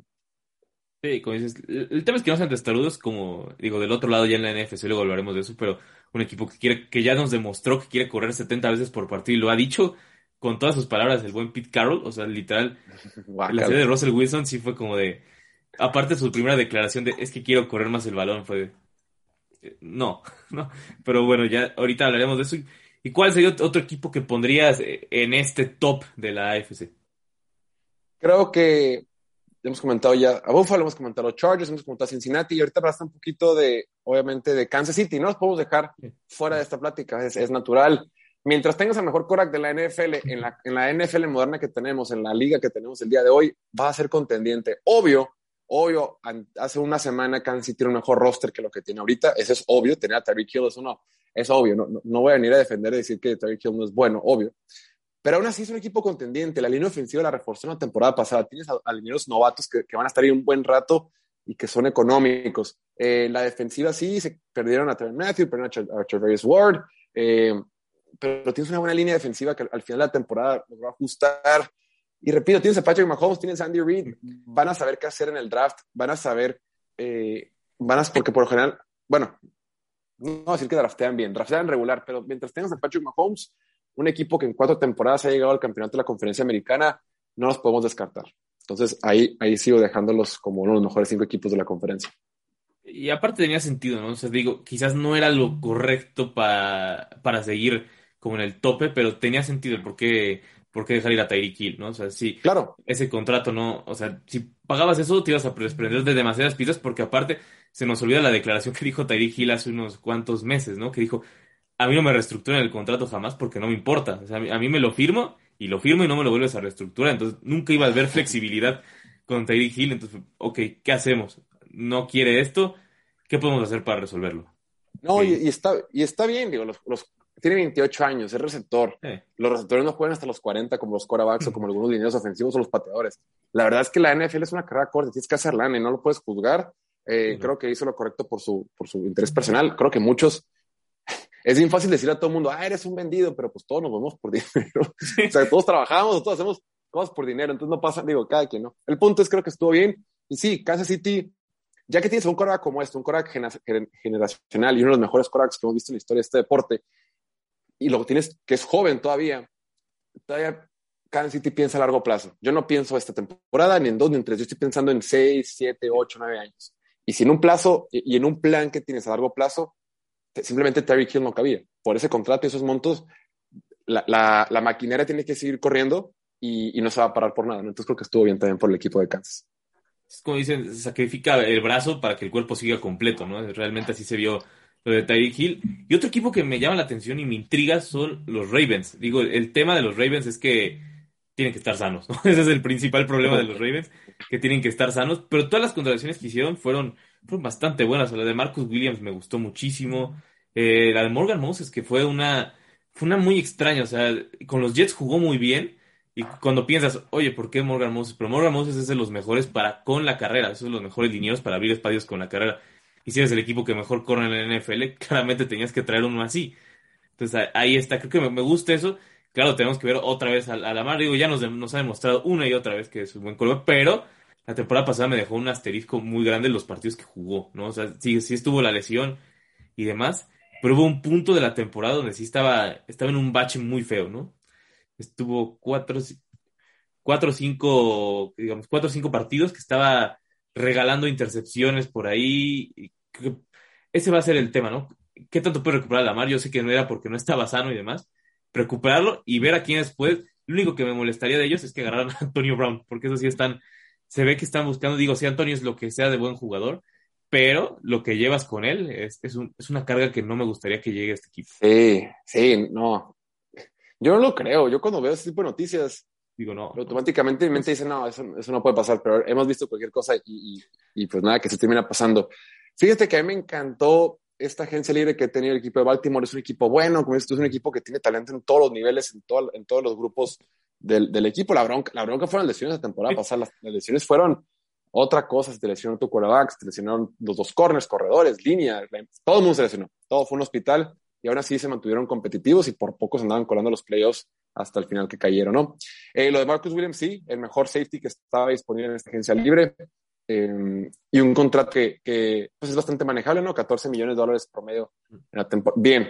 Sí, como dices, el tema es que no sean testarudos, como digo, del otro lado ya en la NFC, luego hablaremos de eso, pero un equipo que quiere, que ya nos demostró que quiere correr 70 veces por partido y lo ha dicho con todas sus palabras el buen Pete Carroll, o sea, literal, la serie de Russell Wilson sí fue como de, aparte de su primera declaración de es que quiero correr más el balón, fue de, no, no, pero bueno, ya ahorita hablaremos de eso. ¿Y cuál sería otro equipo que pondrías en este top de la AFC? Creo que hemos comentado ya a Buffalo, hemos comentado a Chargers, hemos comentado a Cincinnati y ahorita basta un poquito de, obviamente, de Kansas City. No los podemos dejar fuera de esta plática, es, es natural. Mientras tengas el mejor Korak de la NFL, en la, en la NFL moderna que tenemos, en la liga que tenemos el día de hoy, va a ser contendiente. Obvio, obvio, hace una semana Kansas City tiene un mejor roster que lo que tiene ahorita. Eso es obvio, tener a Tyreek Hill, eso no, es obvio. No, no, voy a venir a defender y decir que Tyreek Hill no es bueno, obvio. Pero aún así es un equipo contendiente. La línea ofensiva la reforzó en la temporada pasada. Tienes a, alineados novatos que, que, van a estar ahí un buen rato y que son económicos. Eh, la defensiva sí, se perdieron a Trevor Matthew, perdieron a, Travis Ward. Eh, pero tienes una buena línea defensiva que al final de la temporada logró ajustar. Y repito, tienes a Patrick Mahomes, tienes a Andy Reid, van a saber qué hacer en el draft, van a saber, eh, van a, porque por lo general, bueno, no voy a decir que draftean bien, draftean regular, pero mientras tengas a Patrick Mahomes, un equipo que en cuatro temporadas ha llegado al campeonato de la conferencia americana, no los podemos descartar. Entonces ahí, ahí sigo dejándolos como uno de los mejores cinco equipos de la conferencia. Y aparte tenía sentido, ¿no? O sea, digo, quizás no era lo correcto para, para seguir como en el tope, pero tenía sentido el por qué, dejar ir a Tyreek Hill, ¿no? O sea, sí, claro. ese contrato no, o sea, si pagabas eso te ibas a desprender de demasiadas pistas porque aparte se nos olvida la declaración que dijo Tyreek Hill hace unos cuantos meses, ¿no? Que dijo, a mí no me reestructuran el contrato jamás porque no me importa. O sea, a mí me lo firmo y lo firmo y no me lo vuelves a reestructurar. Entonces, nunca iba a haber flexibilidad con Tyreek Hill. Entonces, ok, ¿qué hacemos? ¿No quiere esto? ¿Qué podemos hacer para resolverlo? No, y, está, y está bien, digo, los, los, tiene 28 años, es receptor. Los receptores no juegan hasta los 40 como los quarterbacks o como algunos dineros ofensivos o los pateadores. La verdad es que la NFL es una carrera corta, tienes que hacerla y no lo puedes juzgar. Eh, creo que hizo lo correcto por su, por su interés personal. Creo que muchos es bien fácil decir a todo el mundo, ah, eres un vendido, pero pues todos nos vamos por dinero. o sea, todos trabajamos, todos hacemos cosas por dinero, entonces no pasa, digo, cada quien, ¿no? El punto es, creo que estuvo bien. Y sí, Kansas City, ya que tienes un coreback como este, un coreback generacional y uno de los mejores corebacks que hemos visto en la historia de este deporte, y lo tienes que es joven todavía, todavía Kansas City piensa a largo plazo. Yo no pienso esta temporada, ni en dos, ni en tres, yo estoy pensando en seis, siete, ocho, nueve años. Y si en un plazo y en un plan que tienes a largo plazo, simplemente Terry Hill no cabía. Por ese contrato y esos montos, la, la, maquinaria tiene que seguir corriendo y, y, no se va a parar por nada. Entonces creo que estuvo bien también por el equipo de Kansas. Es como dicen, sacrifica el brazo para que el cuerpo siga completo, ¿no? Realmente así se vio lo de Tyreek Hill. Y otro equipo que me llama la atención y me intriga son los Ravens. Digo, el tema de los Ravens es que tienen que estar sanos, ¿no? Ese es el principal problema de los Ravens, que tienen que estar sanos. Pero todas las contrataciones que hicieron fueron fueron bastante buenas. La de Marcus Williams me gustó muchísimo. Eh, la de Morgan Moses, que fue una, fue una muy extraña. O sea, con los Jets jugó muy bien. Y cuando piensas, oye, ¿por qué Morgan Moses? Pero Morgan Moses es de los mejores para con la carrera. Esos son los mejores linieros para abrir espacios con la carrera. Y si eres el equipo que mejor corre en la NFL, claramente tenías que traer uno así. Entonces ahí está. Creo que me, gusta eso. Claro, tenemos que ver otra vez a, la mar. Digo, ya nos, nos ha demostrado una y otra vez que es un buen color, pero la temporada pasada me dejó un asterisco muy grande en los partidos que jugó, ¿no? O sea, sí, sí estuvo la lesión y demás, pero hubo un punto de la temporada donde sí estaba, estaba en un bache muy feo, ¿no? Estuvo cuatro, cuatro cinco, digamos, cuatro cinco partidos que estaba regalando intercepciones por ahí. ese va a ser el tema, ¿no? ¿Qué tanto puede recuperar Lamar? Yo sé que no era porque no estaba sano y demás. Recuperarlo y ver a quiénes puede. Lo único que me molestaría de ellos es que agarraran a Antonio Brown, porque eso sí están, se ve que están buscando, digo, si Antonio es lo que sea de buen jugador, pero lo que llevas con él es, es, un, es una carga que no me gustaría que llegue a este equipo. Sí, sí, no. Yo no lo creo. Yo cuando veo ese tipo de noticias, digo, no. Automáticamente mi mente dice, no, eso, eso no puede pasar, pero hemos visto cualquier cosa y, y, y, pues nada, que se termina pasando. Fíjate que a mí me encantó esta agencia libre que tenía el equipo de Baltimore. Es un equipo bueno, como dices, es un equipo que tiene talento en todos los niveles, en, todo, en todos los grupos del, del, equipo. La bronca, la bronca fueron lesiones la temporada pasada. Las, las, lesiones fueron otra cosa. Se te lesionó tu quarterback, se te lesionaron los dos corners, corredores, línea. Todo el mundo se lesionó. Todo fue un hospital y aún así se mantuvieron competitivos y por poco se andaban colando los playoffs hasta el final que cayeron, ¿no? Eh, lo de Marcus Williams, sí, el mejor safety que estaba disponible en esta agencia libre eh, y un contrato que, que pues es bastante manejable, ¿no? 14 millones de dólares promedio en la temporada. Bien,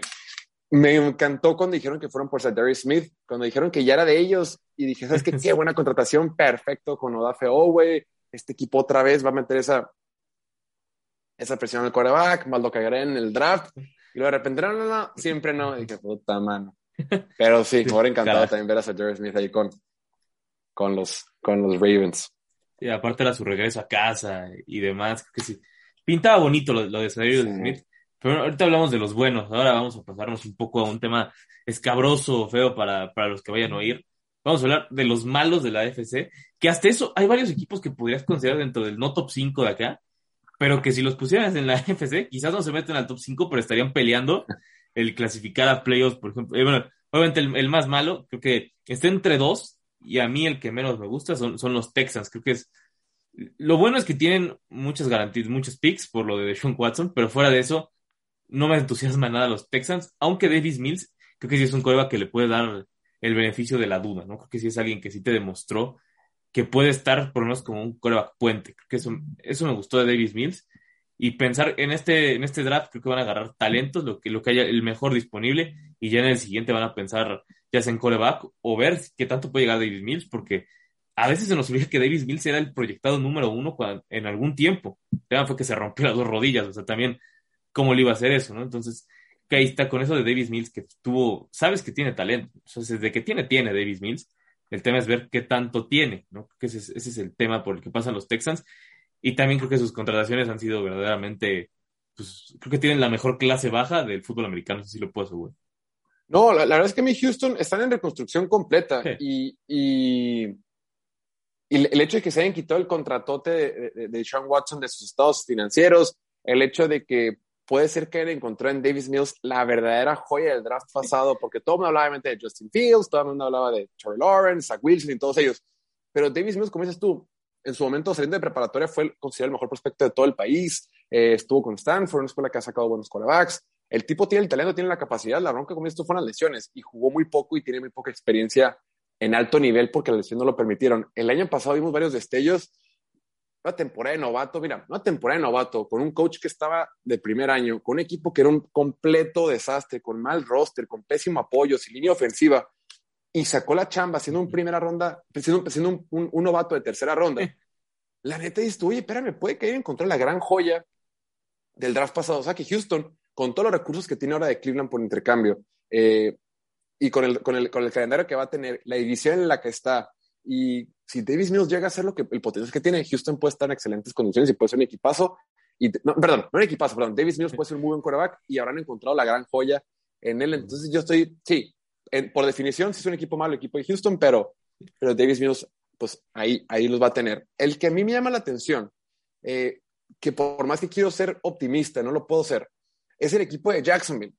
me encantó cuando dijeron que fueron por Darius Smith, cuando dijeron que ya era de ellos y dije, ¿sabes qué? Qué buena contratación, perfecto con Odafe Owe, este equipo otra vez va a meter esa, esa presión al quarterback, más lo cagaré en el draft y luego de repente, no, no, no, siempre no. Y dije, puta mano. Pero sí, me hubiera encantado también ver a Jerry Smith ahí con, con, los, con los Ravens. Y aparte era su regreso a casa y demás. Que sí. Pintaba bonito lo, lo de sí. Smith. Pero ahorita hablamos de los buenos. Ahora vamos a pasarnos un poco a un tema escabroso, feo para, para los que vayan a oír. Vamos a hablar de los malos de la FC. Que hasta eso hay varios equipos que podrías considerar dentro del no top 5 de acá. Pero que si los pusieras en la FC, quizás no se meten al top 5, pero estarían peleando el clasificar a playoffs, por ejemplo. Eh, bueno, obviamente el, el, más malo, creo que está entre dos, y a mí el que menos me gusta son, son los Texans. Creo que es. Lo bueno es que tienen muchas garantías, muchos picks por lo de Sean Watson, pero fuera de eso, no me entusiasma nada los Texans, aunque Davis Mills, creo que sí es un colega que le puede dar el beneficio de la duda, ¿no? Creo que sí es alguien que sí te demostró que puede estar por lo menos como un coreback puente. Creo que eso, eso me gustó de Davis Mills. Y pensar en este, en este draft, creo que van a agarrar talentos, lo que, lo que haya el mejor disponible, y ya en el siguiente van a pensar ya sea en coreback o ver qué tanto puede llegar Davis Mills, porque a veces se nos olvida que Davis Mills era el proyectado número uno cuando, en algún tiempo. El tema fue que se rompió las dos rodillas, o sea, también cómo le iba a hacer eso, ¿no? Entonces, que ahí está con eso de Davis Mills, que tuvo, sabes que tiene talento, sea, desde que tiene, tiene Davis Mills, el tema es ver qué tanto tiene, ¿no? Que ese, es, ese es el tema por el que pasan los Texans. Y también creo que sus contrataciones han sido verdaderamente, pues creo que tienen la mejor clase baja del fútbol americano, si lo puedo asegurar. No, la, la, verdad es que mi Houston están en reconstrucción completa sí. y, y, y, el hecho de que se hayan quitado el contratote de, de, de Sean Watson de sus estados financieros, el hecho de que puede ser que él encontró en Davis Mills la verdadera joya del draft pasado, porque todo el mundo hablaba de Justin Fields, todo el mundo hablaba de Trevor Lawrence, Zach Wilson y todos ellos. Pero Davis Mills, como dices tú, en su momento saliendo de preparatoria fue considerado el mejor prospecto de todo el país, eh, estuvo con Stanford, una escuela que ha sacado buenos quarterbacks. El tipo tiene el talento, tiene la capacidad, la bronca, como dices tú, fueron las lesiones y jugó muy poco y tiene muy poca experiencia en alto nivel porque las lesiones no lo permitieron. El año pasado vimos varios destellos una temporada de novato, mira, una temporada de novato con un coach que estaba de primer año, con un equipo que era un completo desastre, con mal roster, con pésimo apoyo, sin línea ofensiva, y sacó la chamba siendo un primera ronda, siendo, siendo un, un, un, novato de tercera ronda. La neta dice, oye, espérame, puede que haya encontrado la gran joya del draft pasado. O sea, que Houston, con todos los recursos que tiene ahora de Cleveland por intercambio, eh, y con el, con, el, con el calendario que va a tener, la división en la que está, y si Davis Mills llega a ser lo que el potencial que tiene, Houston puede estar en excelentes condiciones y puede ser un equipazo. Y, no, perdón, no un equipazo, perdón. Davis Mills puede ser un muy buen quarterback y habrán encontrado la gran joya en él. Entonces yo estoy, sí, en, por definición, sí es un equipo malo, el equipo de Houston, pero, pero Davis Mills, pues ahí, ahí los va a tener. El que a mí me llama la atención, eh, que por más que quiero ser optimista, no lo puedo ser, es el equipo de Jacksonville.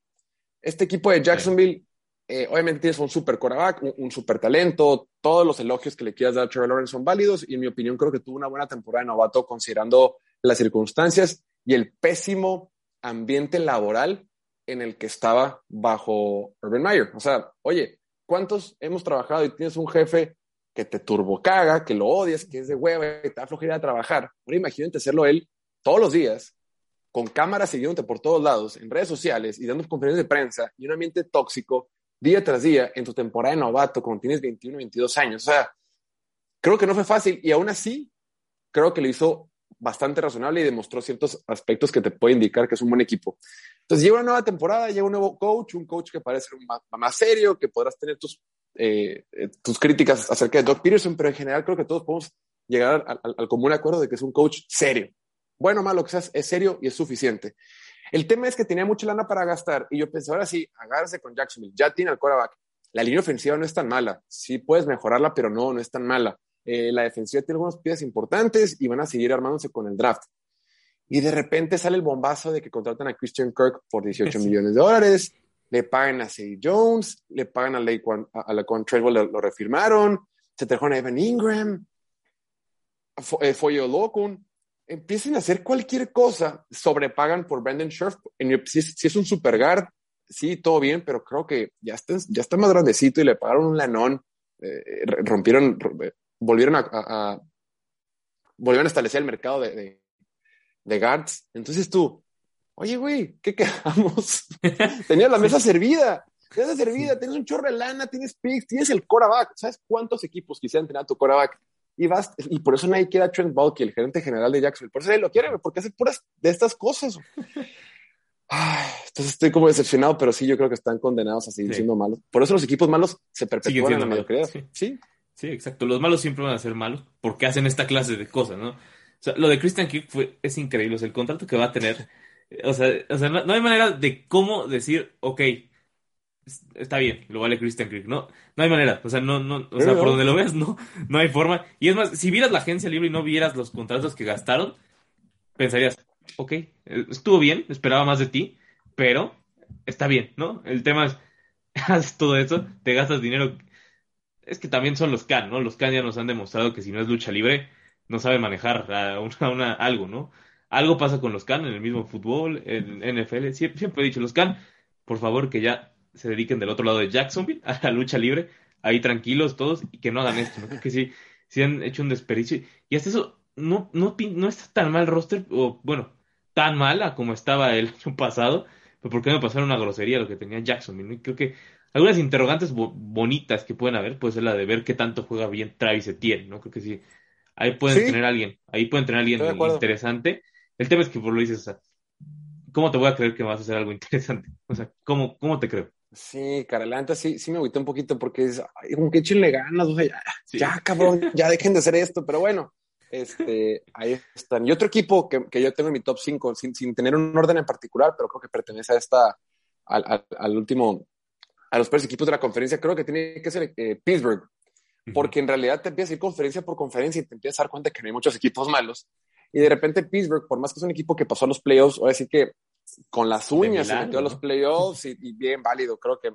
Este equipo de Jacksonville eh, obviamente tienes un super quarterback, un, super talento, todos los elogios que le quieras dar a Trevor Lawrence son válidos y en mi opinión creo que tuvo una buena temporada de novato considerando las circunstancias y el pésimo ambiente laboral en el que estaba bajo Urban Meyer. O sea, oye, ¿cuántos hemos trabajado y tienes un jefe que te turbocaga, que lo odias, que es de hueva y te da flojera de trabajar? Ahora imagínate hacerlo él todos los días con cámaras siguiéndote por todos lados, en redes sociales y dando conferencias de prensa y un ambiente tóxico día tras día en tu temporada de novato cuando tienes 21, 22 años. O sea, creo que no fue fácil y aún así creo que lo hizo bastante razonable y demostró ciertos aspectos que te puede indicar que es un buen equipo. Entonces llega una nueva temporada, llega un nuevo coach, un coach que parece más, más serio, que podrás tener tus, eh, eh, tus críticas acerca de Doc Peterson, pero en general creo que todos podemos llegar al, común acuerdo de que es un coach serio. Bueno malo que seas, es serio y es suficiente. El tema es que tenía mucha lana para gastar y yo pensé, ahora sí, agárrese con Jacksonville, ya tiene al quarterback. La línea ofensiva no es tan mala, sí puedes mejorarla, pero no, no es tan mala. Eh, la defensiva tiene algunas piezas importantes y van a seguir armándose con el draft. Y de repente sale el bombazo de que contratan a Christian Kirk por 18 millones de dólares, le pagan a Say Jones, le pagan a Laquan, a, la Trevor, lo, lo, refirmaron, se trajeron a Evan Ingram, fue, fue Locun, empiecen a hacer cualquier cosa, sobrepagan por Brandon Scherf, si, si, es un super guard, sí, todo bien, pero creo que ya está, ya está más grandecito y le pagaron un lanón, eh, rompieron, volvieron a, volvieron a establecer el mercado de, de, guards. Entonces tú, oye, güey, ¿qué quedamos? Tenías la mesa servida, tienes servida, tienes un chorro de lana, tienes picks, tienes el coreback. ¿Sabes cuántos equipos quisieran tener a tu coreback? Y, vas, y por eso nadie quiere a Trent Baalke, el gerente general de Jacksonville. Por eso nadie lo quiere, porque hace puras de estas cosas. entonces estoy como decepcionado, pero sí, yo creo que están condenados a seguir siendo malos. Por eso los equipos malos se perpetúan en la mediocridad. sí. Sí, exacto. Los malos siempre van a ser malos porque hacen esta clase de cosas, ¿no? O sea, lo de Christian Kirk fue, es increíble. O sea, el contrato que va a tener. O sea, o sea no, hay manera de cómo decir, ok, está bien, lo vale Christian Kirk. No, no hay manera. O sea, no, no, o sea, por donde lo veas, no, no hay forma. Y es más, si vieras la agencia libre y no vieras los contratos que gastaron, pensarías, ok, estuvo bien, esperaba más de ti, pero está bien, ¿no? El tema es, haces todo eso, te gastas dinero es que también son los Can, ¿no? Los Can ya nos han demostrado que si no es lucha libre, no sabe manejar a una, algo, ¿no? Algo pasa con los Can en el mismo fútbol, en NFL. Siempre, he dicho, los Can, por favor, que ya se dediquen del otro lado de Jacksonville, a la lucha libre, ahí tranquilos todos, y que no hagan esto, ¿no? Que sí, sí han hecho un desperdicio. Y hasta eso, no, no, no está tan mal roster, o bueno, tan mala como estaba el año pasado, pero ¿por qué no pasaron una grosería lo que tenía Jacksonville? ¿no? creo que algunas interrogantes bonitas que pueden haber, puede ser la de ver qué tanto juega bien Travis Etienne, ¿no? Creo que sí. Ahí pueden tener a alguien, ahí pueden tener a alguien interesante. El tema es que por lo dices, o sea, ¿cómo te voy a creer que vas a hacer algo interesante? O sea, ¿cómo, cómo te creo? Sí, Carolanta, sí, sí me agüité un poquito porque es, ay, como que échenle ganas, o sea, ya, ya, cabrón, ya dejen de hacer esto, pero bueno, este, ahí están. Y otro equipo que, que yo tengo en mi top 5, sin, sin, tener un orden en particular, pero creo que pertenece a esta, al, al, al último a los peores equipos de la conferencia, creo que tiene que ser eh, Pittsburgh, porque en realidad te empiezas a ir conferencia por conferencia y te empiezas a dar cuenta que no hay muchos equipos malos. Y de repente Pittsburgh, por más que es un equipo que pasó a los playoffs, o decir que con las uñas se metió a los playoffs y, bien válido, creo que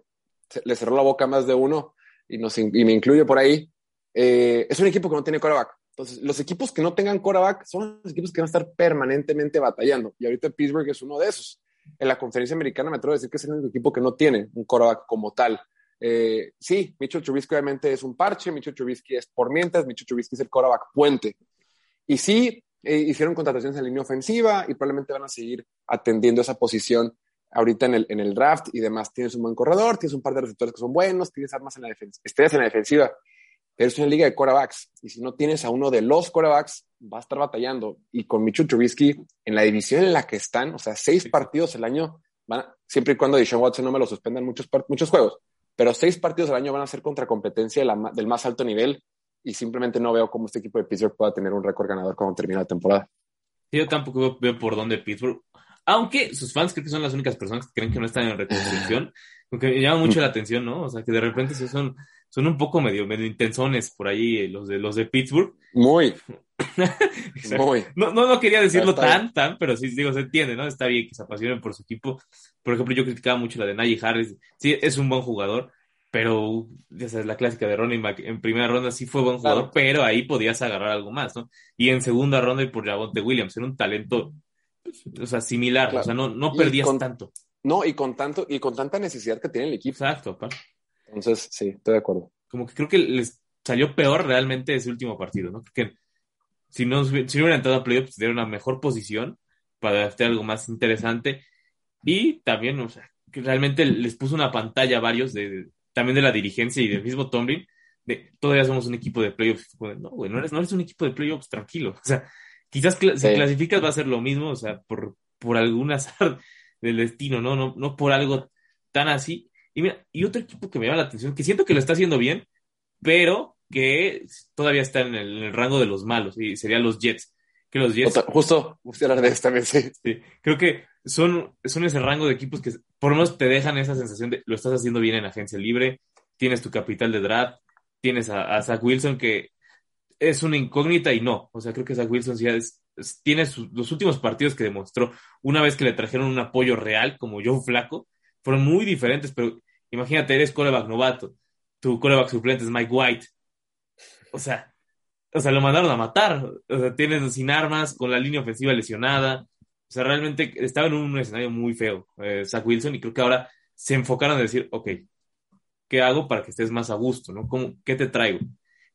le cerró la boca a más de uno y, nos, y me incluye por ahí. Eh, es un equipo que no tiene quarterback. Entonces, los equipos que no tengan quarterback son los equipos que van a estar permanentemente batallando. Y ahorita Pittsburgh es uno de esos en la conferencia americana me atrevo a decir que es el único equipo que no tiene un quarterback como tal. Eh, sí, Mitchell Trubisky obviamente es un parche, Mitchell Trubisky es por mientras, Mitchell Trubisky es el quarterback puente. Y sí, eh, hicieron contrataciones en línea ofensiva y probablemente van a seguir atendiendo esa posición ahorita en el, en el draft y demás. Tienes un buen corredor, tienes un par de receptores que son buenos, tienes armas en la defensa, estrellas en la defensiva es una liga de quarterbacks y si no tienes a uno de los quarterbacks, va a estar batallando. Y con Mitchell Trubisky, en la división en la que están, o sea, seis partidos al año, van siempre y cuando Deshaun Watson no me lo suspendan muchos, muchos juegos, pero seis partidos al año van a ser contra competencia del más alto nivel y simplemente no veo cómo este equipo de Pittsburgh pueda tener un récord ganador cuando termine la temporada. Yo tampoco veo por dónde Pittsburgh, aunque sus fans creo que son las únicas personas que creen que no están en reconstrucción, porque me llama mucho la atención, ¿no? O sea, que de repente se son son un poco medio, medio intensones por ahí eh, los de los de Pittsburgh. Muy. Muy. No, no, no quería decirlo tan, tan, pero sí, digo, se entiende, ¿no? Está bien que se apasionen por su equipo. Por ejemplo, yo criticaba mucho la de Najee Harris. Sí, es un buen jugador, pero ya sabes, la clásica de Ronnie Mac en primera ronda sí fue buen jugador, pero ahí podías agarrar algo más, ¿no? Y en segunda ronda y por de Williams, era un talento, o sea, similar, o sea, no, no perdías tanto. No, y con tanto, y con tanta necesidad que tiene el equipo. Exacto, pa. Entonces, sí, estoy de acuerdo. Como que creo que les salió peor realmente ese último partido, ¿no? Porque si no, si no hubieran entrado a playoffs, tendrían una mejor posición, para hacer algo más interesante. Y también, o sea, que realmente les puso una pantalla a varios, de, también de la dirigencia y del mismo Tomlin, de todavía somos un equipo de playoffs. No, güey, no eres, no eres un equipo de playoffs, tranquilo. O sea, quizás si clasificas va a ser lo mismo, o sea, por, por algún azar del destino, ¿no? No, no por algo tan así. Y mira, y otro equipo que me llama la atención, que siento que lo está haciendo bien, pero que todavía está en el, rango de los malos, y serían los Jets. Que los Jets. Justo, justo hablar de también, sí. Creo que son, son ese rango de equipos que por lo menos te dejan esa sensación de lo estás haciendo bien en agencia libre, tienes tu capital de draft, tienes a, Zach Wilson que es una incógnita y no. O sea, creo que Zach Wilson ya es, tiene los últimos partidos que demostró una vez que le trajeron un apoyo real como Joe Flaco, fueron muy diferentes, pero imagínate, eres coreback novato, tu coreback suplente es Mike White. O sea, o sea, lo mandaron a matar. O sea, tienes sin armas, con la línea ofensiva lesionada. O sea, realmente estaba en un escenario muy feo, eh, Zach Wilson, y creo que ahora se enfocaron a decir, ok, ¿qué hago para que estés más a gusto? ¿no? ¿Cómo, ¿Qué te traigo?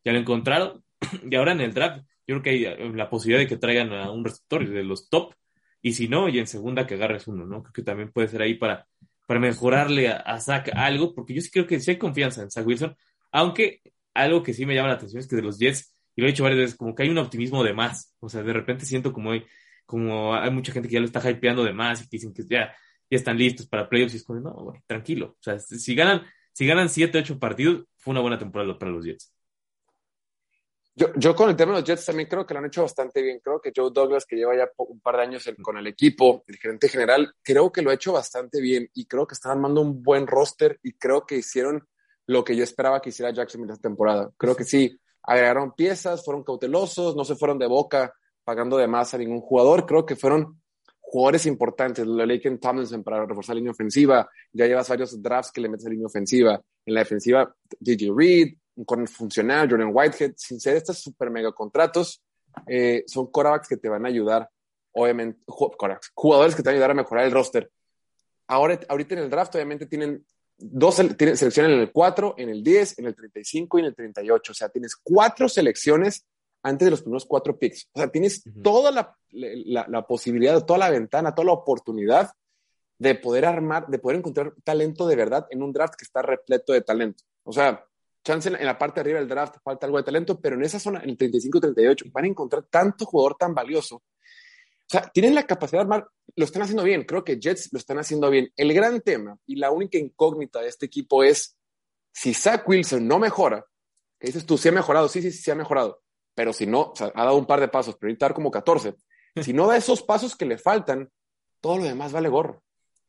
Ya lo encontraron, y ahora en el draft, yo creo que hay eh, la posibilidad de que traigan a un receptor de los top, y si no, y en segunda que agarres uno, ¿no? Creo que también puede ser ahí para para mejorarle a, Zach algo, porque yo sí creo que sí hay confianza en Zach Wilson, aunque algo que sí me llama la atención es que de los Jets, y lo he dicho varias veces, como que hay un optimismo de más, o sea, de repente siento como hay, como hay mucha gente que ya lo está hypeando de más y que dicen que ya, ya están listos para playoffs y es como, no, tranquilo, o sea, si ganan, si ganan 7, 8 partidos, fue una buena temporada para los Jets. Yo, yo con el tema de los Jets también creo que lo han hecho bastante bien. Creo que Joe Douglas, que lleva ya un par de años con el equipo, el gerente general, creo que lo ha hecho bastante bien y creo que están armando un buen roster y creo que hicieron lo que yo esperaba que hiciera Jackson en esta temporada. Creo que sí, agregaron piezas, fueron cautelosos, no se fueron de boca pagando de más a ningún jugador. Creo que fueron jugadores importantes. Lo Laken Tomlinson para reforzar la línea ofensiva. Ya llevas varios drafts que le metes a la línea ofensiva. En la defensiva, DJ Reed, con funcional, Jordan Whitehead, sin ser estos super mega contratos, eh, son quarterbacks que te van a ayudar, obviamente, jugadores que te van a ayudar a mejorar el roster. Ahora, ahorita en el draft, obviamente, tienen dos tienen selecciones en el 4, en el 10, en el 35 y en el 38. O sea, tienes cuatro selecciones antes de los primeros cuatro picks. O sea, tienes toda la, la, la, posibilidad, toda la ventana, toda la oportunidad de poder armar, de poder encontrar talento de verdad en un draft que está repleto de talento. O sea, chance en la parte de arriba del draft falta algo de talento, pero en esa zona, en el 35-38, van a encontrar tanto jugador tan valioso. O sea, tienen la capacidad de armar, lo están haciendo bien, creo que Jets lo están haciendo bien. El gran tema y la única incógnita de este equipo es si Zach Wilson no mejora, que dices tú, sí ha mejorado, sí, sí, sí ha mejorado, pero si no, o sea, ha dado un par de pasos, pero dar como 14. Si no da esos pasos que le faltan, todo lo demás vale gorro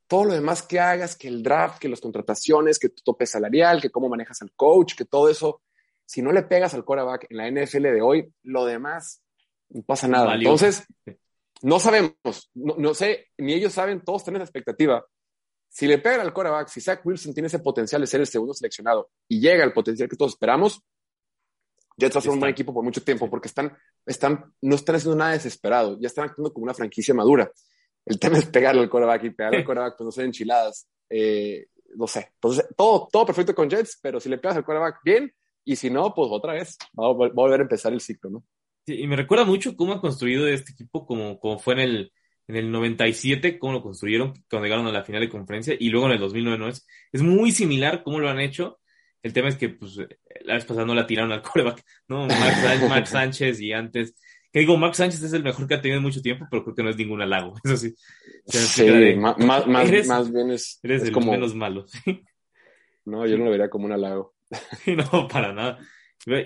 todo lo demás que hagas, que el draft, que las contrataciones, que tu tope salarial, que cómo manejas al coach, que todo eso, si no le pegas al quarterback en la NFL de hoy, lo demás no pasa nada. Entonces, no sabemos, no, sé, ni ellos saben, todos tienen la expectativa. Si le pegan al quarterback, si Zach Wilson tiene ese potencial de ser el segundo seleccionado y llega al potencial que todos esperamos, Jets va a ser un buen equipo por mucho tiempo porque están, están, no están haciendo nada desesperado, ya están actuando como una franquicia madura. El tema es pegarle al coreback y pegarle al coreback, pues no ser enchiladas. Eh, no sé. Entonces, todo, todo perfecto con Jets, pero si le pegas al coreback bien, y si no, pues otra vez, va a, volver a empezar el ciclo, ¿no? Sí, y me recuerda mucho cómo ha construido este equipo, como, como fue en el, en el 97, cómo lo construyeron cuando llegaron a la final de conferencia, y luego en el 2009 no es. Es muy similar cómo lo han hecho. El tema es que, pues, la vez pasada no la tiraron al coreback, ¿no? Mark Sánchez y antes que digo, Max Sánchez es el mejor que ha tenido en mucho tiempo, pero creo que no es ningún halago, eso sí. sí, más, más, más, bien es. Eres es de como... menos malo. No, yo no lo vería como un halago. no, para nada.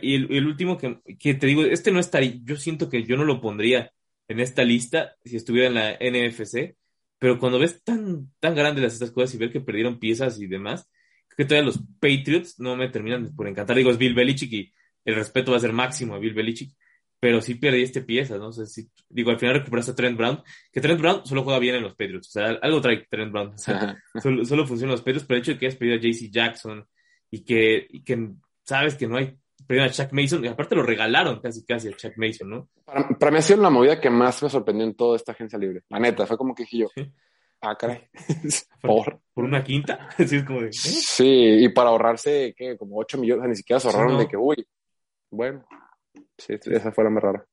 Y el, último que, que, te digo, este no estaría, yo siento que yo no lo pondría en esta lista si estuviera en la NFC, pero cuando ves tan, tan grandes las estas cosas y ver que perdieron piezas y demás, creo que todavía los Patriots no me terminan por encantar. Digo, es Bill Belichick y el respeto va a ser máximo a Bill Belichick, pero sí perdiste piezas, ¿no? sé si, digo, al final recuperaste a Trent Brown, que Trent Brown solo juega bien en los Patriots, o sea, algo trae Trent Brown, o sea, solo, solo funciona en los Patriots, pero el hecho de que hayas perdido a JC Jackson y que, y que sabes que no hay, perdieron a Chuck Mason, y aparte lo regalaron casi casi a Chuck Mason, ¿no? Para, para mí ha sido la movida que más me sorprendió en toda esta agencia libre, la neta, fue como que dije yo, ah, caray, por, por una quinta, así es como de, ¿eh? Sí, y para ahorrarse, ¿qué? Como 8 millones, ni siquiera se ahorraron de que, uy, bueno, Sí, esa fue la más rara.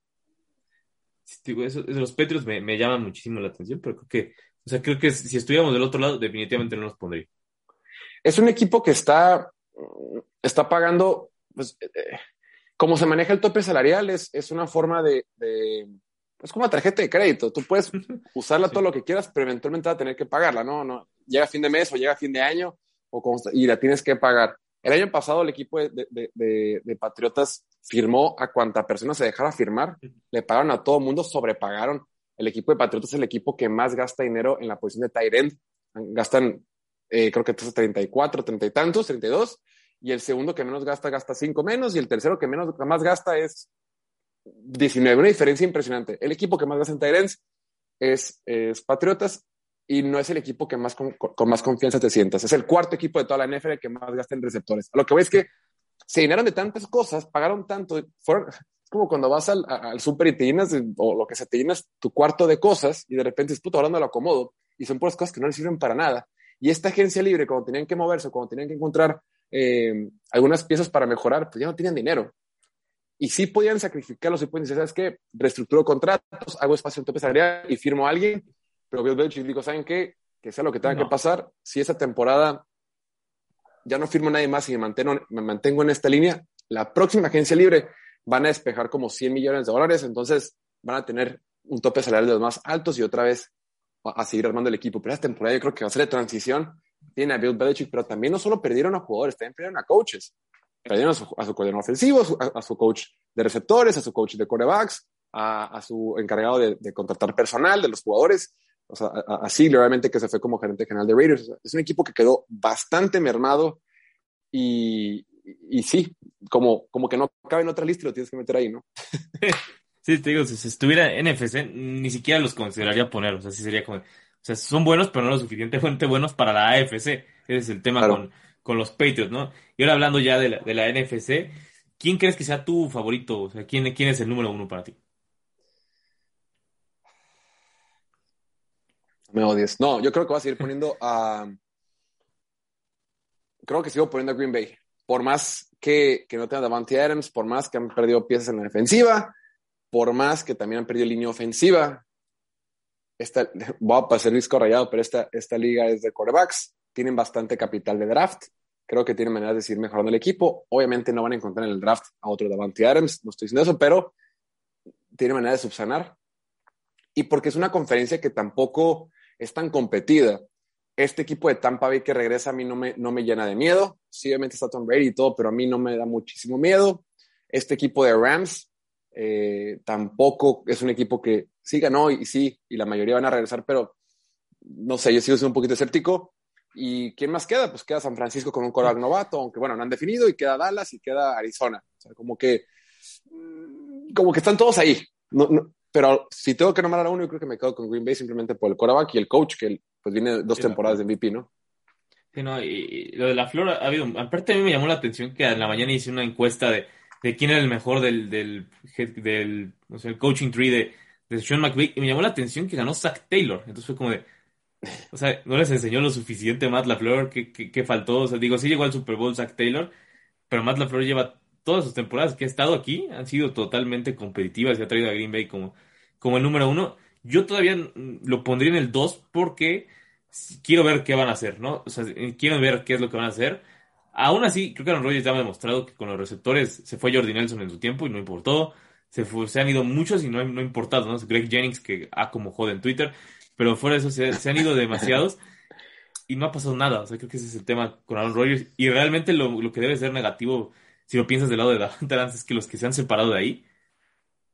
digo, eso, los Patriots me, me, llaman muchísimo la atención, pero creo que, o sea, creo que si estuviéramos del otro lado, definitivamente no los pondría. Es un equipo que está, está pagando, pues, eh, como se maneja el tope salarial, es, es una forma de, de, es como una tarjeta de crédito. Tú puedes usarla todo lo que quieras, pero eventualmente vas a tener que pagarla, ¿no? no llega fin de mes o llega fin de año o y la tienes que pagar. El año pasado el equipo de, de, de, Patriotas firmó a cuanta persona se dejara firmar, le pagaron a todo mundo, sobrepagaron. El equipo de Patriotas es el equipo que más gasta dinero en la posición de tight Gastan, eh, creo que 34, 30 y tantos, 32. Y el segundo que menos gasta, gasta 5 menos. Y el tercero que menos, más gasta es 19. Una diferencia impresionante. El equipo que más gasta en tight es, es Patriotas y no es el equipo que más con, más confianza te sientas. Es el cuarto equipo de toda la NFL que más gasta en receptores. lo que voy es que se llenaron de tantas cosas, pagaron tanto, fueron, es como cuando vas al, al súper y te llenas, o lo que se te llenas tu cuarto de cosas y de repente es puto, hablando lo acomodo y son puras cosas que no le sirven para nada. Y esta agencia libre, cuando tenían que moverse, cuando tenían que encontrar eh, algunas piezas para mejorar, pues ya no tenían dinero. Y sí podían sacrificarlo, sí pueden decir, ¿sabes qué? Reestructuro contratos, hago espacio en tope salarial y firmo a alguien pero Bill Belichick dijo, ¿saben qué? Que sea lo que tenga que pasar. Si esa temporada ya no firmo nadie más y me mantengo, me mantengo en esta línea, la próxima agencia libre van a despejar como 100 millones de dólares, entonces van a tener un tope salarial de los más altos y otra vez a, seguir armando el equipo. Pero esta temporada yo creo que va a ser de transición. Tiene a Bill Belichick, pero también no solo perdieron a jugadores, también perdieron a coaches. Perdieron a su, a su coordinador ofensivo, a, su coach de receptores, a su coach de corebacks, a, su encargado de, de contratar personal de los jugadores o sea, así realmente que se fue como gerente general de Raiders. es un equipo que quedó bastante mermado y, y, sí, como, como que no cabe en otra lista y lo tienes que meter ahí, ¿no? sí, te digo, si estuviera NFC, ni siquiera los consideraría poner, o sea, sí sería como, o sea, son buenos, pero no lo suficientemente buenos para la AFC. Ese es el tema con, con los Patriots, ¿no? Y ahora hablando ya de la, NFC, ¿quién crees que sea tu favorito? O sea, ¿quién, quién es el número uno para ti? Me odies. No, yo creo que voy a seguir poniendo a. Creo que sigo poniendo a Green Bay. Por más que, que no tenga Davante Adams, por más que han perdido piezas en la defensiva, por más que también han perdido línea ofensiva. Esta, voy a pasar risco rayado, pero esta, esta liga es de quarterbacks. Tienen bastante capital de draft. Creo que tienen maneras de seguir mejorando el equipo. Obviamente no van a encontrar en el draft a otro Davante Adams, no estoy diciendo eso, pero tienen manera de subsanar. Y porque es una conferencia que tampoco es tan competida. Este equipo de Tampa Bay que regresa a mí no me, no me llena de miedo. Sí, obviamente está Tom Brady y todo, pero a mí no me da muchísimo miedo. Este equipo de Rams eh, tampoco es un equipo que sí ganó y sí, y la mayoría van a regresar, pero no sé, yo sigo siendo un poquito escéptico. ¿Y quién más queda? Pues queda San Francisco con un coreback novato, aunque bueno, no han definido, y queda Dallas y queda Arizona. O sea, como que, mm, como que están todos ahí. No, no, pero si tengo que nombrar a uno, yo creo que me quedo con Green Bay simplemente por el quarterback y el coach, que pues viene dos temporadas de MVP, ¿no? Sí, no, y, lo de la flor ha habido. Aparte, a mí me llamó la atención que en la mañana hice una encuesta de, de quién era el mejor del, del, del el coaching tree de, de Sean McVay, y me llamó la atención que ganó Zach Taylor. Entonces fue como de. O sea, no les enseñó lo suficiente Matt LaFleur, que, que, faltó. O sea, digo, sí llegó al Super Bowl Zach Taylor, pero Matt LaFleur lleva todas sus temporadas que ha estado aquí, han sido totalmente competitivas y ha traído a Green Bay como como el número uno. Yo todavía lo pondría en el 2 porque quiero ver qué van a hacer, ¿no? O sea, quiero ver qué es lo que van a hacer. Aún así, creo que Aaron Rodgers ya me ha demostrado que con los receptores se fue Jordi Nelson en su tiempo y no importó. Se, se han ido muchos y no, no ha importado, ¿no? Greg Jennings, que ha como jode en Twitter, pero fuera de eso se, han ido demasiados y no ha pasado nada. O sea, creo que ese es el tema con Aaron Rodgers. Y realmente lo, lo que debe ser negativo, si lo piensas del lado de Davante es que los que se han separado de ahí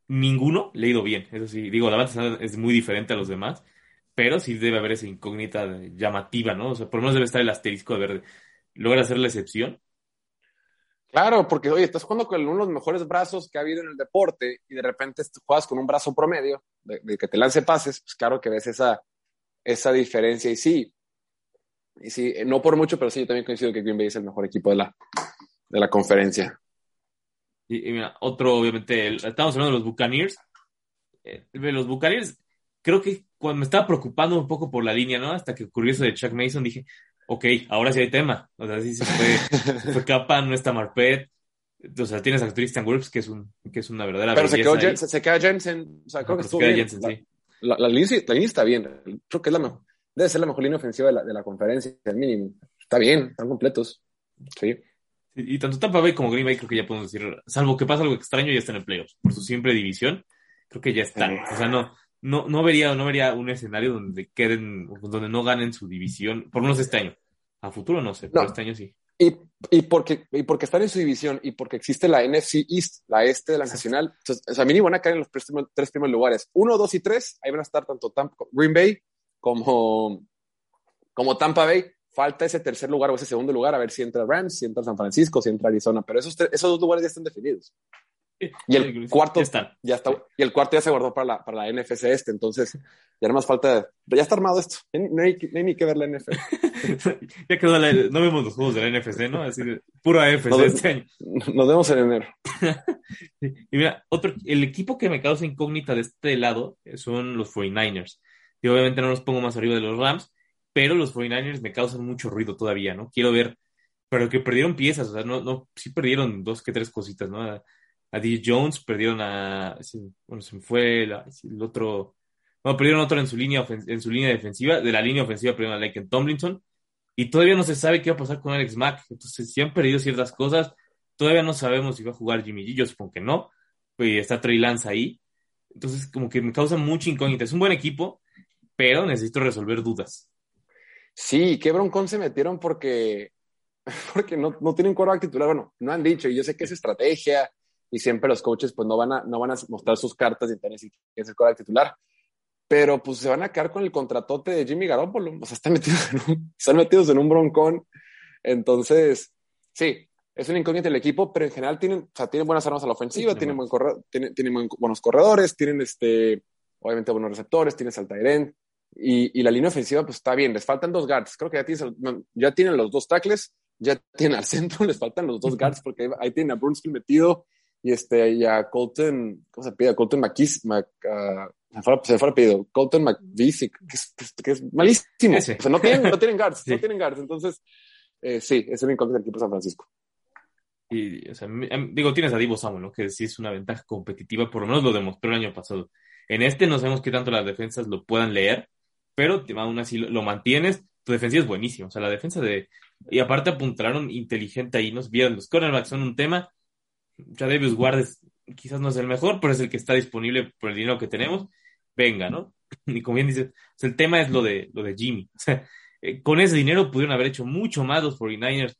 ninguno le ha ido bien. Eso sí, digo, la banda es muy diferente a los demás, pero sí debe haber esa incógnita llamativa, ¿no? O sea, por lo menos debe estar el asterisco de ver, logra hacer la excepción. Claro, porque oye, estás jugando con uno de los mejores brazos que ha habido en el deporte y de repente juegas con un brazo promedio de, que te lance pases, pues claro que ves esa, esa diferencia y sí, y sí, no por mucho, pero sí, yo también coincido que Green Bay es el mejor equipo de la, de la conferencia. Y, mira, otro, obviamente, estamos hablando de los Buccaneers. Eh, los Buccaneers, creo que cuando me estaba preocupando un poco por la línea, ¿no? Hasta que ocurrió eso de Chuck Mason, dije, ok, ahora sí hay tema. O sea, sí se fue, fue capa, no está Marpet. O sea, tienes a Christian Wirfs, que es, un, que es una verdadera Pero se, quedó, se, queda Jensen. O sea, creo que estuvo bien. Jensen, la, sí. la, la, línea, la, línea, está bien. Creo que es la mejor. Debe ser la mejor línea ofensiva de la, de la conferencia, al mínimo. Está bien, están completos. Sí. Y, y tanto Tampa Bay como Green Bay creo que ya podemos decir, salvo que pasa algo extraño, ya están en playoffs. Por su simple división, creo que ya están. O sea, no, no, no, vería, no vería un escenario donde queden, donde no ganen su división, por lo menos este año. A futuro no sé, pero este año sí. Y, y, porque, y porque están en su división y porque existe la NFC East, la este de la nacional, entonces, o sea, mínimo van a caer en los tres, tres primeros lugares. Uno, dos y tres, ahí van a estar tanto Tampa, Green Bay como, como Tampa Bay. Falta ese tercer lugar o ese segundo lugar, a ver si entra Rams, si entra San Francisco, si entra Arizona, pero esos, esos dos lugares ya están definidos. Y el cuarto ya está. ya está. Y el cuarto ya se guardó para la, para la NFC este. Entonces, ya no más falta. Ya está armado esto. No hay, no hay ni que ver la NFC. ya quedó la, No vemos los juegos de la NFC, ¿no? Así de pura AFC nos, este año. Nos vemos en enero. y mira, otro, el equipo que me causa incógnita de este lado son los 49ers. Y obviamente no los pongo más arriba de los Rams, pero los 49ers me causan mucho ruido todavía, ¿no? Quiero ver. Pero que perdieron piezas, o sea, no, no, sí perdieron dos que tres cositas, ¿no? A D. Jones, perdieron a, bueno, se fue el otro, no, perdieron otro en su línea, en su línea defensiva, de la línea ofensiva perdieron a Laken Tomlinson, y todavía no se sabe qué va a pasar con Alex Mack, entonces si han perdido ciertas cosas, todavía no sabemos si va a jugar Jimmy G, yo supongo que no, pues está Trey Lance ahí, entonces como que me causa mucha incógnita, es un buen equipo, pero necesito resolver dudas. Sí, qué broncón se metieron porque, porque no, no tienen quarterback titular, bueno, no han dicho, y yo sé que es estrategia, y siempre los coaches pues no van a, no van a mostrar sus cartas y tener si es el coreback titular. Pero pues se van a quedar con el contratote de Jimmy Garoppolo. O sea, están metidos en un, están metidos en un broncón. Entonces, sí, es un incógnito el equipo, pero en general tienen, o sea, tienen buenas armas a la ofensiva, sí, tienen, buen corre, tienen, tienen buen, buenos corredores, tienen este, obviamente buenos receptores, tienen Saltairén. Y, y la línea ofensiva pues está bien, les faltan dos guards. Creo que ya, tienes, ya tienen los dos tackles, ya tienen al centro, les faltan los dos guards porque ahí, tienen a Brunskill metido, y este y a Colton, ¿cómo se pide? Colton McKiss, Mac, uh, se fue pedido, Colton McVisick, que es, que es malísimo. Ese. O sea, no tienen, no tienen guards, sí. no tienen guards. Entonces, eh, sí, es el incógnito del equipo de San Francisco. Y, o sea, digo, tienes a Divo Samuel, ¿no? Que sí es una ventaja competitiva, por lo menos lo demostró el año pasado. En este no sabemos qué tanto las defensas lo puedan leer, pero aún así lo, lo mantienes, tu defensa es buenísima. O sea, la defensa de. Y aparte apuntaron inteligente ahí, nos vieron. Los cornerbacks son un tema Davis Guardes quizás no es el mejor, pero es el que está disponible por el dinero que tenemos. Venga, ¿no? Y como bien dices, el tema es lo de, lo de Jimmy. O sea, eh, con ese dinero pudieron haber hecho mucho más los 49ers,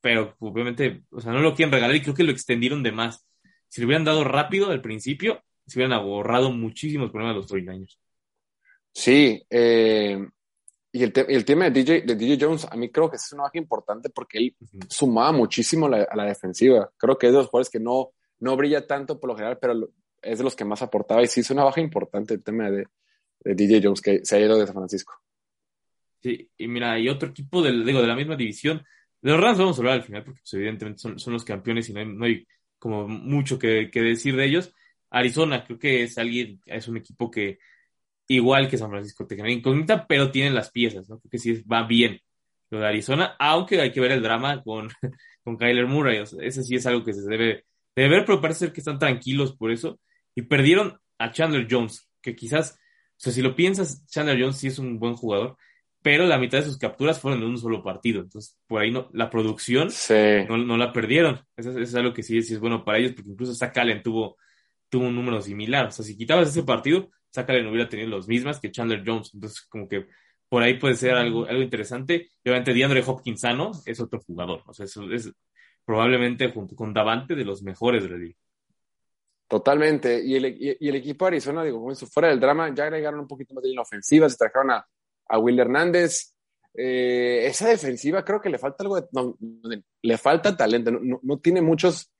pero obviamente, o sea, no lo quieren regalar y creo que lo extendieron de más. Si lo hubieran dado rápido al principio, se hubieran ahorrado muchísimos problemas los 49ers. Sí, eh, y el, te el, tema de DJ, de DJ Jones, a mí creo que es una baja importante porque él uh -huh. sumaba muchísimo la, a la defensiva. Creo que es de los jugadores que no, no brilla tanto por lo general, pero es de los que más aportaba. Y sí es una baja importante el tema de, de DJ Jones, que se ha ido de San Francisco. Sí, y mira, hay otro equipo del, digo, de la misma división. De los Rams vamos a hablar al final, porque pues, evidentemente son, son, los campeones y no hay, no hay como mucho que, que decir de ellos. Arizona, creo que es alguien, es un equipo que igual que San Francisco te genera incógnita, pero tienen las piezas, ¿no? Creo que sí va bien lo de Arizona, aunque hay que ver el drama con, con Kyler Murray, o sea, ese sí es algo que se debe, debe ver, pero parece ser que están tranquilos por eso, y perdieron a Chandler Jones, que quizás, o sea, si lo piensas, Chandler Jones sí es un buen jugador, pero la mitad de sus capturas fueron en un solo partido, entonces por ahí no, la producción sí. no, no, la perdieron, eso, eso, es algo que sí, sí es bueno para ellos, porque incluso Zach Allen tuvo, tuvo un número similar, o sea, si quitabas ese partido, No hubiera tenido los mismas que Chandler Jones. Entonces, como que por ahí puede ser algo, algo interesante. Y obviamente, DeAndre Hopkins sano es otro jugador. O sea, eso es probablemente junto con Davante de los mejores de la. Totalmente. Y el, y, el equipo de Arizona, digo, como eso, fuera del drama, ya agregaron un poquito más de línea ofensiva, se trajeron a, a Will Hernández. Eh, esa defensiva creo que le falta algo de, le falta talento, no, no, tiene muchos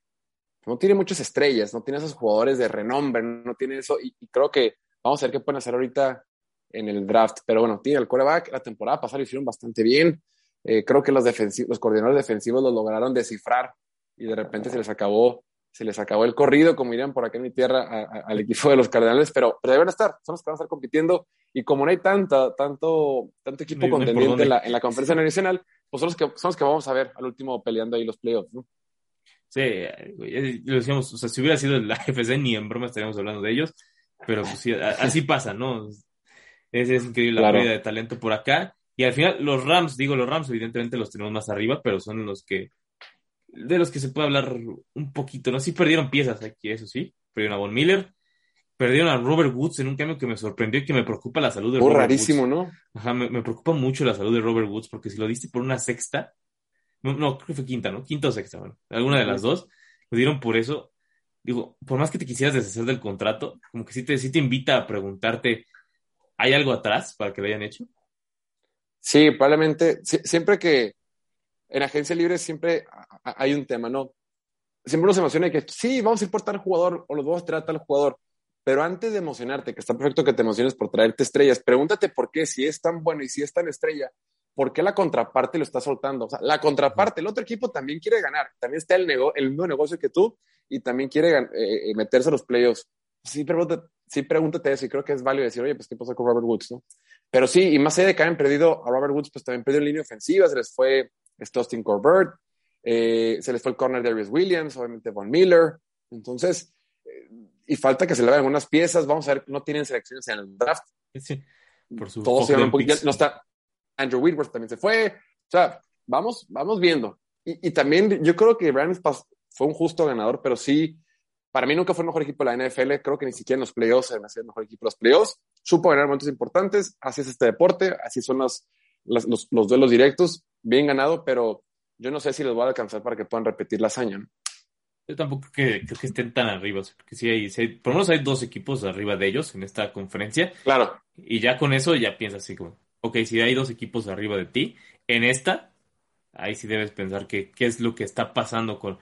no tiene muchas estrellas, no tiene esos jugadores de renombre, no tiene eso, y, creo que vamos a ver qué pueden hacer ahorita en el draft. Pero bueno, tiene el quarterback, la temporada pasada lo hicieron bastante bien. Eh, creo que los, los coordinadores defensivos lo lograron descifrar y de repente se les acabó, se les acabó el corrido, como dirían por acá en mi tierra, a, a, al equipo de los Cardenales, pero, pero deben estar, son los que van a estar compitiendo. Y como no hay tanta, tanto, tanto equipo no, contendiente en la, en la conferencia nacional, pues son los, que, son los que vamos a ver al último peleando ahí los playoffs, ¿no? Sí, lo decíamos, o sea, si hubiera sido la FC, ni en broma estaríamos hablando de ellos, pero pues sí, así pasa, ¿no? Es, es increíble la pérdida de talento por acá. Y al final, los Rams, digo, los Rams evidentemente los tenemos más arriba, pero son los que, de los que se puede hablar un poquito, ¿no? Sí perdieron piezas aquí, eso sí. Perdieron a Von Miller, perdieron a Robert Woods en un cambio que me sorprendió y que me preocupa la salud de Robert rarísimo, ¿no? Ajá, me, me, preocupa mucho la salud de Robert Woods, porque si lo diste por una sexta, no, no, creo que fue quinta, ¿no? Quinta o sexta, bueno, alguna de las dos, lo dieron por eso. Digo, por más que te quisieras deshacer del contrato, como que sí te, sí te invita a preguntarte, ¿hay algo atrás para que lo hayan hecho? Sí, probablemente, siempre que en agencia libre siempre hay un tema, ¿no? Siempre nos emociona que sí, vamos a ir por tal jugador o los vamos a traer a jugador, pero antes de emocionarte, que está perfecto que te emociones por traerte estrellas, pregúntate por qué, si es tan bueno y si es tan estrella, ¿por qué la contraparte lo está soltando? O sea, la contraparte, el otro equipo también quiere ganar, también está el, el mismo negocio que tú y también quiere eh, eh, meterse a los playoffs. Sí, pregúntate, sí, pregúntate eso y creo que es válido decir, oye, pues, ¿qué pasó con Robert Woods, no? Pero sí, y más allá de que hayan perdido a Robert Woods, pues también perdió en línea ofensiva, se les fue Austin Corbett, eh, se les fue el corner de Darius Williams, obviamente Von Miller. Entonces, eh, y falta que se le vean algunas piezas. Vamos a ver, no tienen selecciones en el draft. Sí, por su Todos se un poquito, no está. Andrew Whitworth también se fue. O sea, vamos, vamos viendo. Y, y también yo creo que Rams fue un justo ganador, pero sí, para mí nunca fue el mejor equipo de la NFL. Creo que ni siquiera en los playoffs se sido el mejor equipo de los playoffs supo ganar momentos importantes, así es este deporte, así son los, los, duelos directos, bien ganado, pero yo no sé si les va a alcanzar para que puedan repetir la hazaña. Yo tampoco creo que, estén tan arriba, porque sí hay, por lo menos hay dos equipos arriba de ellos en esta conferencia. Claro. Y ya con eso ya piensas así como, ok, si hay dos equipos arriba de ti, en esta, ahí sí debes pensar que, qué es lo que está pasando con,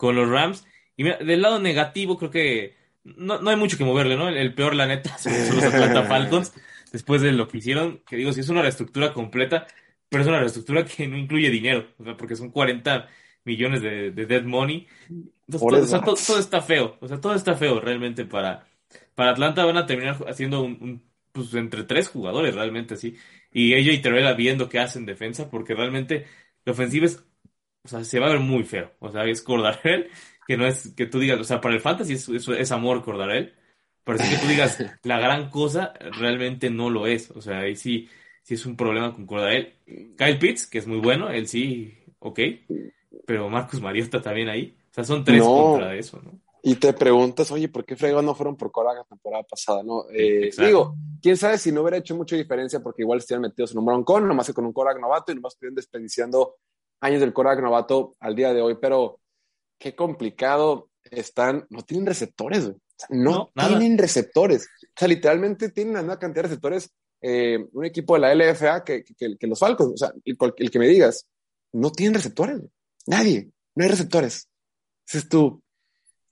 con los Rams. Y mira, del lado negativo creo que no, no hay mucho que moverle, ¿no? El, peor, la neta, son los Atlanta Falcons, después de lo que hicieron, que digo, si es una reestructura completa, pero es una reestructura que no incluye dinero, o sea, porque son 40 millones de, dead money. Entonces, todo, todo, está feo, o sea, todo está feo realmente para, para Atlanta van a terminar haciendo un, pues entre tres jugadores realmente, sí. Y ella y Terrell viendo qué hacen defensa, porque realmente la ofensiva es, o sea, se va a ver muy feo. O sea, es Cordarel que no es que tú digas, o sea, para el fantasy es, es, amor Cordarel, pero si que tú digas la gran cosa, realmente no lo es. O sea, ahí sí, sí es un problema con Cordarel. Kyle Pitts, que es muy bueno, él sí, ok, pero Marcus Mariota también ahí. O sea, son tres contra eso, ¿no? Y te preguntas, oye, ¿por qué fregos no fueron por Cora la temporada pasada? No, eh, digo, quién sabe si no hubiera hecho mucha diferencia porque igual estarían metidos en un broncón, nomás que con un Korak novato y nomás estuvieran desperdiciando años del Korak novato al día de hoy. Pero qué complicado están, no tienen receptores, no, tienen receptores. O sea, literalmente tienen una cantidad de receptores, eh, un equipo de la LFA que, que, los Falcons, o sea, el, que me digas, no tienen receptores, nadie, no hay receptores. Ese tú,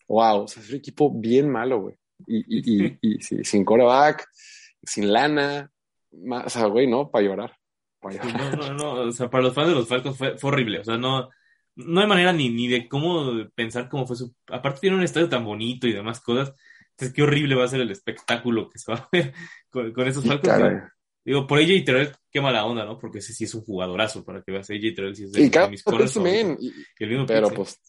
wow, o sea, es un equipo bien malo, güey. Y, y, y, sin coreback, sin lana, o sea, güey, no, para llorar. No, no, no, o sea, para los fans de los Falcons fue, fue horrible, o sea, no, no hay manera ni, ni de cómo pensar cómo fue su... Aparte tiene un estadio tan bonito y demás cosas. Entonces, qué horrible va a ser el espectáculo que se va a ver con, esos Falcons. Digo, por AJ Terrell, qué mala onda, ¿no? Porque ese sí es un jugadorazo para que veas AJ Terrell. Si es de, y cada mis Pero pues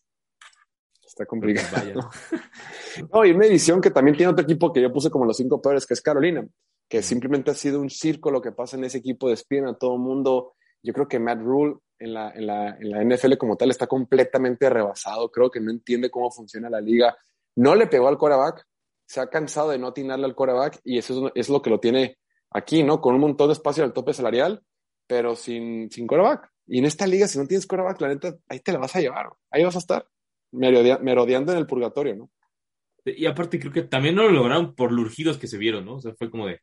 está complicado. no, y una edición que también tiene otro equipo que yo puse como los cinco peores, que es Carolina, que simplemente ha sido un circo lo que pasa en ese equipo, despiden a todo mundo. Yo creo que Matt Rule en la, en, la, en la NFL como tal está completamente rebasado. Creo que no entiende cómo funciona la liga. No le pegó al coreback, se ha cansado de no atinarle al coreback y eso es, lo que lo tiene aquí, ¿no? Con un montón de espacio al tope salarial, pero sin, sin coreback. Y en esta liga, si no tienes coreback, la neta, ahí te la vas a llevar. Ahí vas a estar merodeando en el purgatorio, ¿no? Y aparte creo que también no lo lograron por los urgidos que se vieron, ¿no? O sea, fue como de,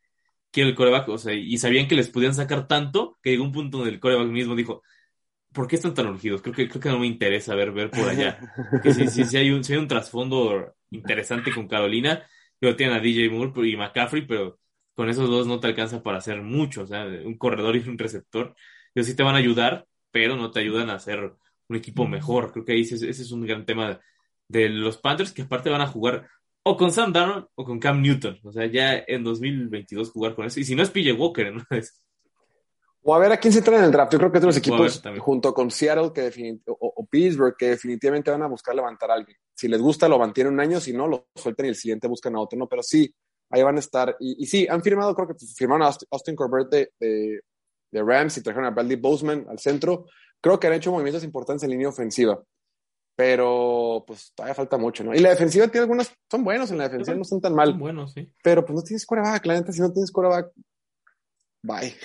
quiero el coreback, o sea, y sabían que les podían sacar tanto que llegó un punto donde el coreback mismo dijo, ¿por qué están tan urgidos? Creo que, creo que no me interesa ver, ver por allá. Que si, si, si, hay un, si hay un trasfondo interesante con Carolina, yo tienen a DJ Moore y McCaffrey, pero con esos dos no te alcanza para hacer mucho. O sea, un corredor y un receptor. Ellos sí te van a ayudar, pero no te ayudan a hacer un equipo mejor. Creo que ahí ese, ese es un gran tema de los Panthers, que aparte van a jugar o con Sam Darnold o con Cam Newton. O sea, ya en 2022 jugar con eso. Y si no es PJ Walker, ¿no? Es, o a ver a quién se trae en el draft. Yo creo que otros equipos, junto con Seattle, que o, Pittsburgh, que definitivamente van a buscar levantar a alguien. Si les gusta, lo mantienen un año, si no, lo sueltan y el siguiente buscan a otro, ¿no? Pero sí, ahí van a estar. Y, y sí, han firmado, creo que firmaron a Austin Corbett de, de, de Rams y trajeron a Bradley Boseman al centro. Creo que han hecho movimientos importantes en línea ofensiva pero pues todavía falta mucho, ¿no? Y la defensiva tiene algunos, son buenos en la defensiva, no están tan mal. Son buenos, sí. Pero pues no tienes coreback, la neta, si no tienes coreback, bye.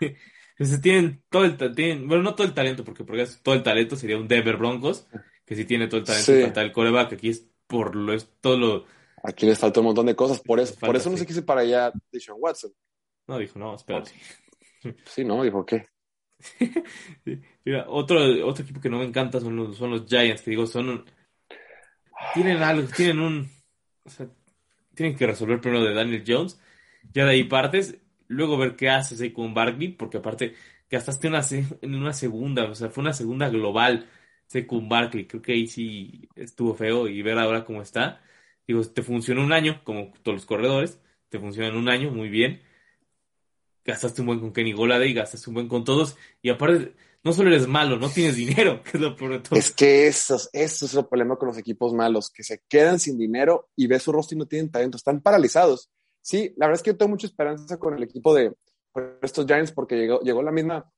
Entonces tienen todo el tienen, bueno, no todo el talento, porque, porque todo el talento sería un Denver Broncos, que sí tiene todo el talento, sí. falta el coreback, aquí es por lo, es todo lo... Aquí les falta un montón de cosas, por eso, falta, por eso no sí. se quiso para allá Deshaun Watson. No, dijo, no, espérate. Sí, no, dijo, ¿qué? Otro, otro equipo que no me encanta son los, son los Giants, que digo, son. Tienen algo, tienen un. O sea, tienen que resolver primero de Daniel Jones, ya de ahí partes, luego ver qué haces ahí con Barkley, porque aparte gastaste una, en una segunda, o sea, fue una segunda global con Barkley, creo que ahí sí estuvo feo y ver ahora cómo está. Digo, te funcionó un año, como todos los corredores, te funciona en un año muy bien gastaste un buen con Kenny Goladay, gastaste un buen con todos, y aparte, no solo eres malo, no tienes dinero, que es lo peor de todo. Es que eso, eso es el problema con los equipos malos, que se quedan sin dinero y ves su rostro y no tienen talento, están paralizados. Sí, la verdad es que yo tengo mucha esperanza con el equipo de estos Giants porque llegó, llegó la misma,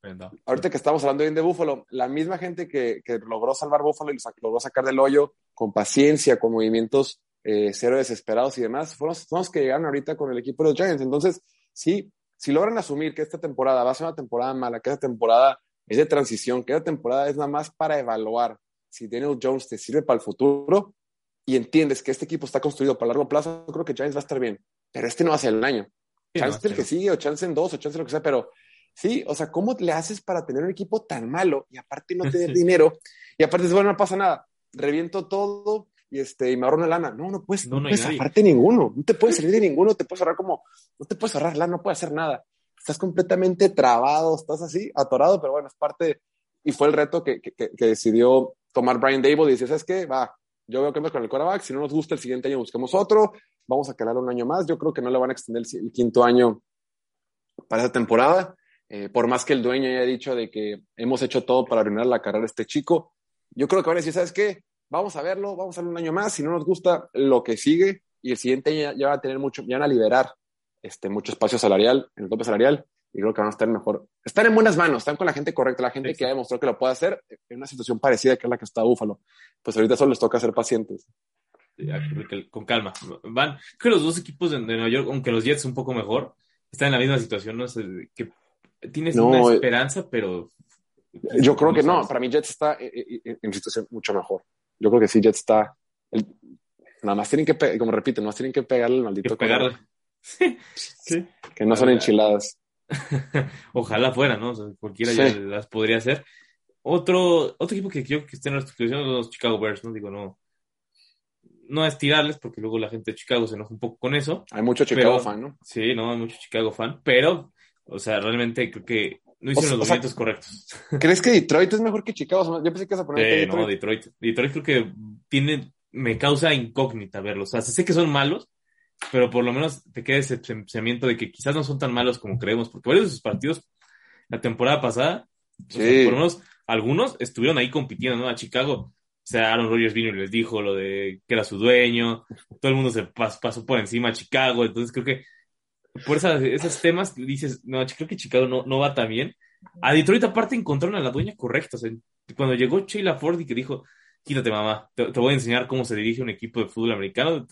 ahorita que estamos hablando bien de Buffalo, la misma gente que, que logró salvar Buffalo y logró sacar del hoyo con paciencia, con movimientos eh, cero desesperados y demás, fueron los que llegaron ahorita con el equipo de los Giants. Entonces, sí, si logran asumir que esta temporada va a ser una temporada mala, que esta temporada es de transición, que esta temporada es nada más para evaluar si Daniel Jones te sirve para el futuro y entiendes que este equipo está construido para largo plazo, creo que Giants va a estar bien. Pero este no va a ser el año. chance no, el que sigue, o chance en dos, o chance lo que sea, pero sí, o sea, ¿cómo le haces para tener un equipo tan malo y aparte no tener dinero? Y aparte, bueno, no pasa nada, reviento todo y, este, y me ahorro una lana. No, no puedes, no, no, puedes ahorrarte ninguno, no te puedes salir de ninguno, te puedes ahorrar como, no te puedes ahorrar lana, no puedes hacer nada. Estás completamente trabado, estás así, atorado, pero bueno, es parte, y fue el reto que, que, que decidió tomar Brian Dable y dice, ¿sabes qué? Va, yo veo que vamos con el quarterback, si no nos gusta el siguiente año busquemos otro, vamos a calar un año más, yo creo que no le van a extender el, el quinto año para esa temporada, eh, por más que el dueño haya dicho de que hemos hecho todo para arruinar la carrera de este chico, yo creo que van a decir, ¿sabes qué? Vamos a verlo, vamos a darle un año más, si no nos gusta lo que sigue, y el siguiente año ya, ya van a tener mucho, ya van a liberar este, mucho espacio salarial, en el tope salarial, y creo que van a estar mejor. Están en buenas manos, están con la gente correcta, la gente que ya demostró que lo puede hacer en una situación parecida que es la que está Búfalo. Pues ahorita solo les toca ser pacientes. Con calma. Van, creo que los dos equipos de, de Nueva York, aunque los Jets un poco mejor, están en la misma situación, ¿no? que tienes no, una esperanza, pero. Yo creo que no, para mí Jets está en, en, en situación mucho mejor. Yo creo que sí, Jets está. El, nada más tienen que, como repito, nada más tienen que pegarle al maldito. Que pegarle. Sí, sí. Que no son enchiladas. Ojalá fuera, ¿no? O sea, cualquiera sí. ya las podría hacer. Otro, otro equipo que quiero que esté en la discusión son los Chicago Bears, ¿no? Digo, no. No es tirarles, porque luego la gente de Chicago se enoja un poco con eso. Hay mucho Chicago pero, fan, ¿no? Sí, no, hay mucho Chicago fan, pero, o sea, realmente creo que no hicieron o los movimientos correctos. ¿Crees que Detroit es mejor que Chicago? Yo pensé que ibas a poner sí, Detroit. No, Detroit. Detroit creo que tiene, me causa incógnita verlos. O sea, sé que son malos, pero por lo menos te queda ese pensamiento de que quizás no son tan malos como creemos, porque varios de sus partidos la temporada pasada, sí. o sea, por lo menos algunos estuvieron ahí compitiendo, ¿no? A Chicago. O sea, Aaron Rodgers vino y les dijo lo de que era su dueño, todo el mundo se pas, pasó por encima a Chicago, entonces creo que por esas, esos temas dices, no, creo que Chicago no, no va tan bien. A Detroit aparte encontraron a la dueña correcta, o sea, cuando llegó Sheila Ford y que dijo, quítate mamá, te, te voy a enseñar cómo se dirige un equipo de fútbol americano,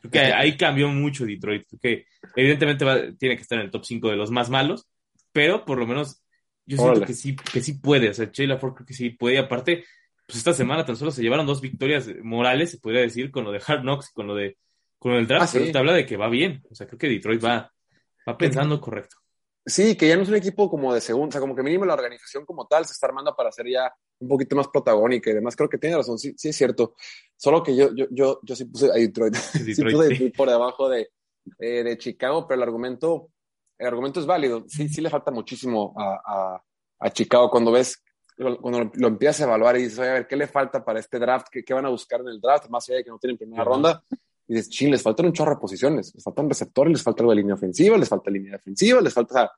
Creo que ahí cambió mucho Detroit. Creo que evidentemente va, tiene que estar en el top 5 de los más malos, pero por lo menos yo siento que sí, que sí puede. O sea, Sheila Ford creo que sí puede. Y aparte, pues esta semana tan solo se llevaron dos victorias morales, se podría decir, con lo de Hard Knocks con lo de con el draft. Ah, sí. Pero te habla de que va bien. O sea, creo que Detroit va, va pensando correcto. Sí, que ya no es un equipo como de segunda, o sea, como que mínimo la organización como tal se está armando para ser ya un poquito más protagónica y demás. Creo que tiene razón, sí, sí es cierto. Solo que yo, yo, yo, yo sí puse a Detroit, Detroit sí puse por debajo de, eh, de Chicago, pero el argumento, el argumento es válido. Sí, sí le falta muchísimo a, a, a Chicago cuando ves, cuando lo, lo, empiezas a evaluar y dices, oye, a ver, ¿qué le falta para este draft? ¿Qué, qué van a buscar en el draft? Más allá de que no tienen primera uh -huh. ronda. Y dices, ching, les faltan un chorro de posiciones, les faltan receptores, les falta algo de línea ofensiva, les falta línea defensiva, les falta,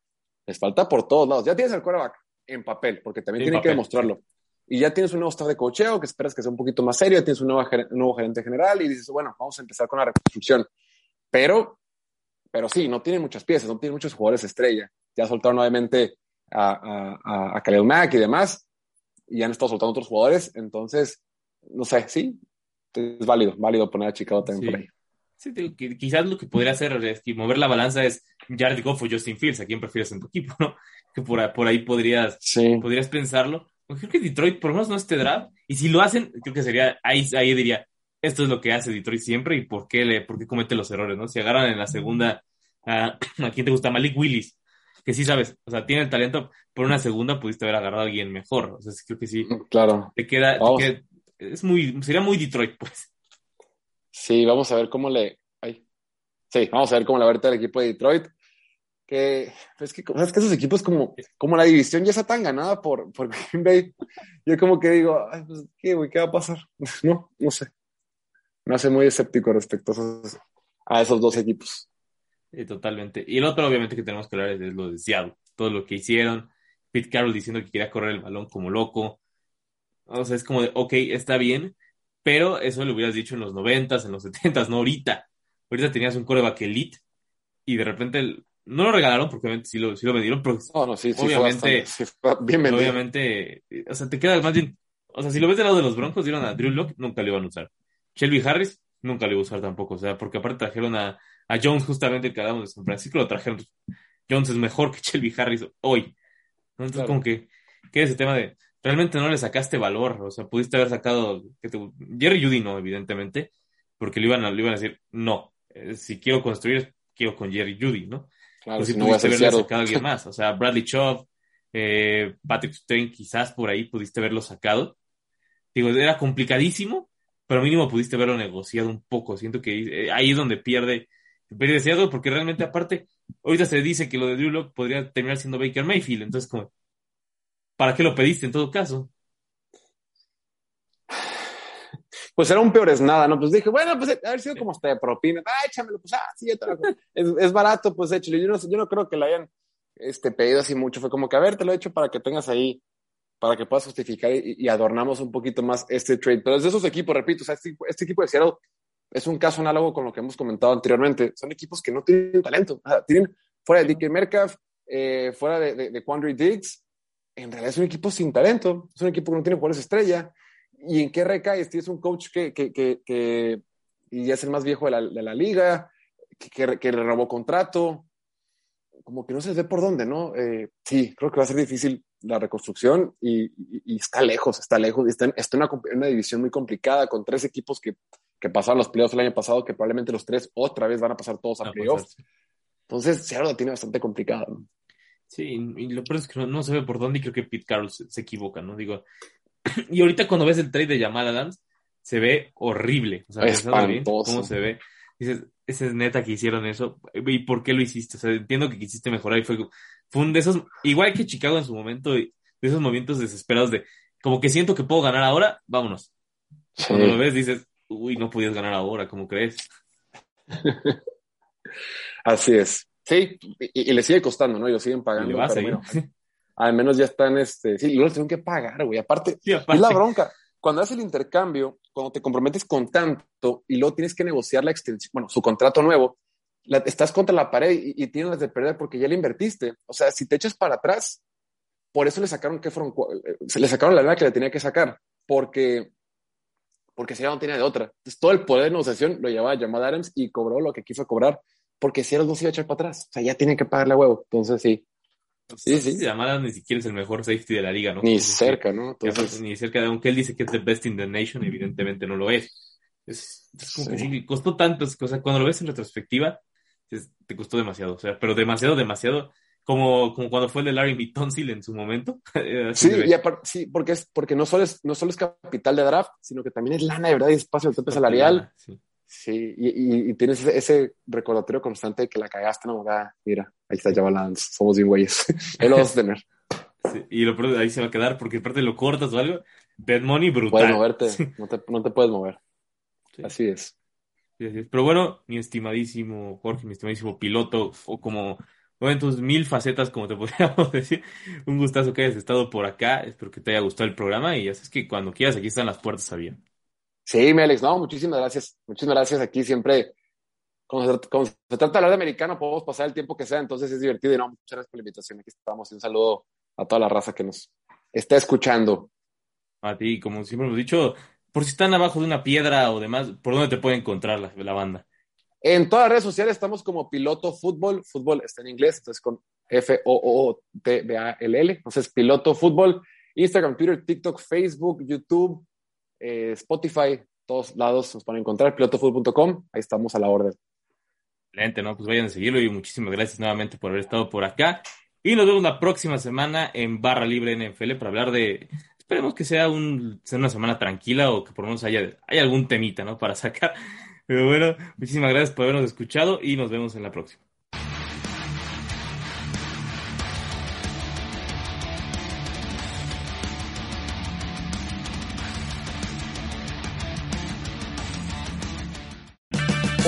les falta por todos lados. Ya tienes el quarterback en papel, porque también en tienen papel. que demostrarlo. y ya tienes un nuevo staff de cocheo que esperas que sea un poquito más serio, tienes un nuevo, un nuevo gerente general y dices, bueno, vamos a empezar con la reconstrucción. Pero, pero sí, no tiene muchas piezas, no tiene muchos jugadores estrella. Ya soltaron nuevamente a, a, a Khalil Mack y demás, y han estado soltando otros jugadores, entonces, no sé, sí, es válido, válido poner a Chicago también por ahí. Sí, quizás lo que podría hacer es que mover la balanza es Jared Goff o Justin Fields, a quién prefieres en tu equipo, ¿no? Que por, por ahí podrías, podrías pensarlo. Creo que Detroit por lo menos no este draft, y si lo hacen, creo que sería, ahí, ahí diría, esto es lo que hace Detroit siempre y por qué, le, por qué comete los errores, ¿no? Si agarran en la segunda a, a quién te gusta, Malik Willis, que sí sabes, o sea, tiene el talento, por una segunda pudiste haber agarrado a alguien mejor, o sea, creo que sí. Claro. Te queda, es muy, sería muy Detroit, pues. Sí, vamos a ver cómo le, ay, sí, vamos a ver cómo le va a el equipo de Detroit, que es que, es que esos equipos como, como la división ya está tan ganada por, por Green Bay, yo como que digo, ay, pues, ¿qué, güey? ¿Qué va a pasar? No, no sé. Me hace muy escéptico respecto a esos, a esos dos equipos. Sí, totalmente. Y el otro, obviamente, que tenemos que hablar es lo de Seattle. Todo lo que hicieron. Pete Carroll diciendo que quería correr el balón como loco. O sea, es como de, ok, está bien, pero eso lo hubieras dicho en los noventas, en los setentas, no ahorita. Ahorita tenías un coreback elite y de repente no lo regalaron porque obviamente sí lo, sí lo vendieron, pero no, sí, sí obviamente, fue bien vendido. obviamente, o sea, te queda más bien, o sea, si lo ves del lado de los Broncos, dieron a Drew Locke, nunca lo iban a usar. Shelby Harris, nunca lo iba a usar tampoco, o sea, porque aparte trajeron a, a Jones justamente el que hablamos de San Francisco, lo trajeron. Jones es mejor que Shelby Harris hoy. Entonces, como que, ¿qué es ese tema de realmente no le sacaste valor? O sea, pudiste haber sacado. Que Jerry Judy no, evidentemente, porque le iban a, le iban a decir, no, eh, si quiero construir, quiero con Jerry Judy, ¿no? Claro, si, no pudiste haberle sacado a alguien más. O sea, Bradley Chubb, eh, Patrick Stein, quizás por ahí pudiste haberlo sacado. Digo, era complicadísimo, pero mínimo pudiste haberlo negociado un poco. Siento que eh, ahí es donde pierde deseado porque realmente aparte, ahorita se dice que lo de Drew Locke podría terminar siendo Baker Mayfield, entonces como, ¿para qué lo pediste en todo caso? Pues era un peor es nada, ¿no? Pues dije, bueno, pues haber sido como hasta de propina, ah, échamelo, pues ah, sí, es, es, barato, pues échale. Yo no, yo no creo que lo hayan este, pedido así mucho, fue como que, a ver, te lo he hecho para que tengas ahí, para que puedas justificar y, adornamos un poquito más este trade. Pero es de esos equipos, repito, o sea, este, este equipo de Seattle es un caso análogo con lo que hemos comentado anteriormente. Son equipos que no tienen talento. tienen fuera de DK Metcalf, eh, fuera de, de, de Quandry Diggs, en realidad es un equipo sin talento. Es un equipo que no tiene jugadores estrella. ¿Y en qué recae? Tienes un coach que, que, que, que y es el más viejo de la, de la liga, que, que, le robó contrato. Como que no se ve por dónde, ¿no? Eh, sí, creo que va a ser difícil la reconstrucción y, y, está lejos, está lejos. Está en, está en una, una división muy complicada con tres equipos que que pasaron los playoffs el año pasado, que probablemente los tres otra vez van a pasar todos a playoffs. Entonces, Seattle la tiene bastante complicada. Sí, y lo peor es que no, se ve por dónde y creo que Pete Carroll se, equivoca, ¿no? Digo, y ahorita cuando ves el trade de Jamal Adams, se ve horrible. O sea, bien cómo se ve. Dices, esa es neta que hicieron eso. ¿Y por qué lo hiciste? O sea, entiendo que quisiste mejorar y fue, fue un de esos, igual que Chicago en su momento, de esos momentos desesperados de, como que siento que puedo ganar ahora, vámonos. Cuando lo ves, dices, uy, no podías ganar ahora, ¿cómo crees? Así es. Sí, y, le sigue costando, ¿no? Ellos siguen pagando. al menos ya están, este, sí, luego tienen que pagar, güey. Aparte, es la bronca. Cuando haces el intercambio, cuando te comprometes con tanto y luego tienes que negociar la extensión, bueno, su contrato nuevo, estás contra la pared y, tienes de perder porque ya le invertiste. O sea, si te echas para atrás, por eso le sacaron que fueron, se le sacaron la lana que le tenía que sacar, porque porque si no tenía de otra. Entonces, todo el poder de negociación lo llevaba a Jamal Adams y cobró lo que quiso cobrar, porque si era no se iba a echar para atrás. O sea, ya tienen que pagarle a huevo. Entonces, sí. Sí, sí. Jamal Adams ni siquiera es el mejor safety de la liga, ¿no? Ni cerca, ¿no? Entonces... Ni cerca, aunque él dice que es the best in the nation, evidentemente no lo es. Es, como que sí, costó tanto, o sea, cuando lo ves en retrospectiva, te costó demasiado, o sea, pero demasiado, demasiado como, como cuando fue el de Larry Bitonsil en su momento. sí, y aparte, sí, porque, es, porque no, solo es, no solo es capital de draft, sino que también es lana de verdad y espacio de tope salarial. Sí. Sí y, y, tienes ese, recordatorio constante de que la cagaste, ¿no? Ah, mira, ahí está Java Lance, somos bien güeyes. Él lo vas a tener. Sí, y lo ahí se va a quedar porque aparte lo cortas o algo. Bad money brutal. Puedes moverte, no, te, no te puedes mover. Así es. Pero bueno, mi estimadísimo Jorge, mi estimadísimo piloto, o como o en tus mil facetas, como te podríamos decir. Un gustazo que hayas estado por acá. Espero que te haya gustado el programa y ya sabes que cuando quieras, aquí están las puertas abiertas. Sí, mi Alex, no, muchísimas gracias. Muchísimas gracias. Aquí siempre, cuando se, trata de hablar de americano, podemos pasar el tiempo que sea, entonces es divertido y no, muchas gracias por la invitación. Aquí estamos y un saludo a toda la raza que nos está escuchando. A ti, como siempre hemos dicho, por si están abajo de una piedra o demás, ¿por dónde te puede encontrar la, la banda? En todas las redes sociales estamos como Piloto Fútbol. Fútbol está en inglés, entonces con F-O-O-T-B-A-L-L. Entonces, Piloto Fútbol. Instagram, Twitter, TikTok, Facebook, YouTube, eh, Spotify, todos lados nos pueden encontrar. Pilotofútbol.com. Ahí estamos a la orden. Excelente, ¿no? Pues vayan a seguirlo y muchísimas gracias nuevamente por haber estado por acá. Y nos vemos la próxima semana en Barra Libre NFL para hablar de. Esperemos que sea, un, una semana tranquila o que por lo menos haya, haya algún temita, ¿no? Para sacar. Pero bueno, muchísimas gracias por habernos escuchado y nos vemos en la próxima.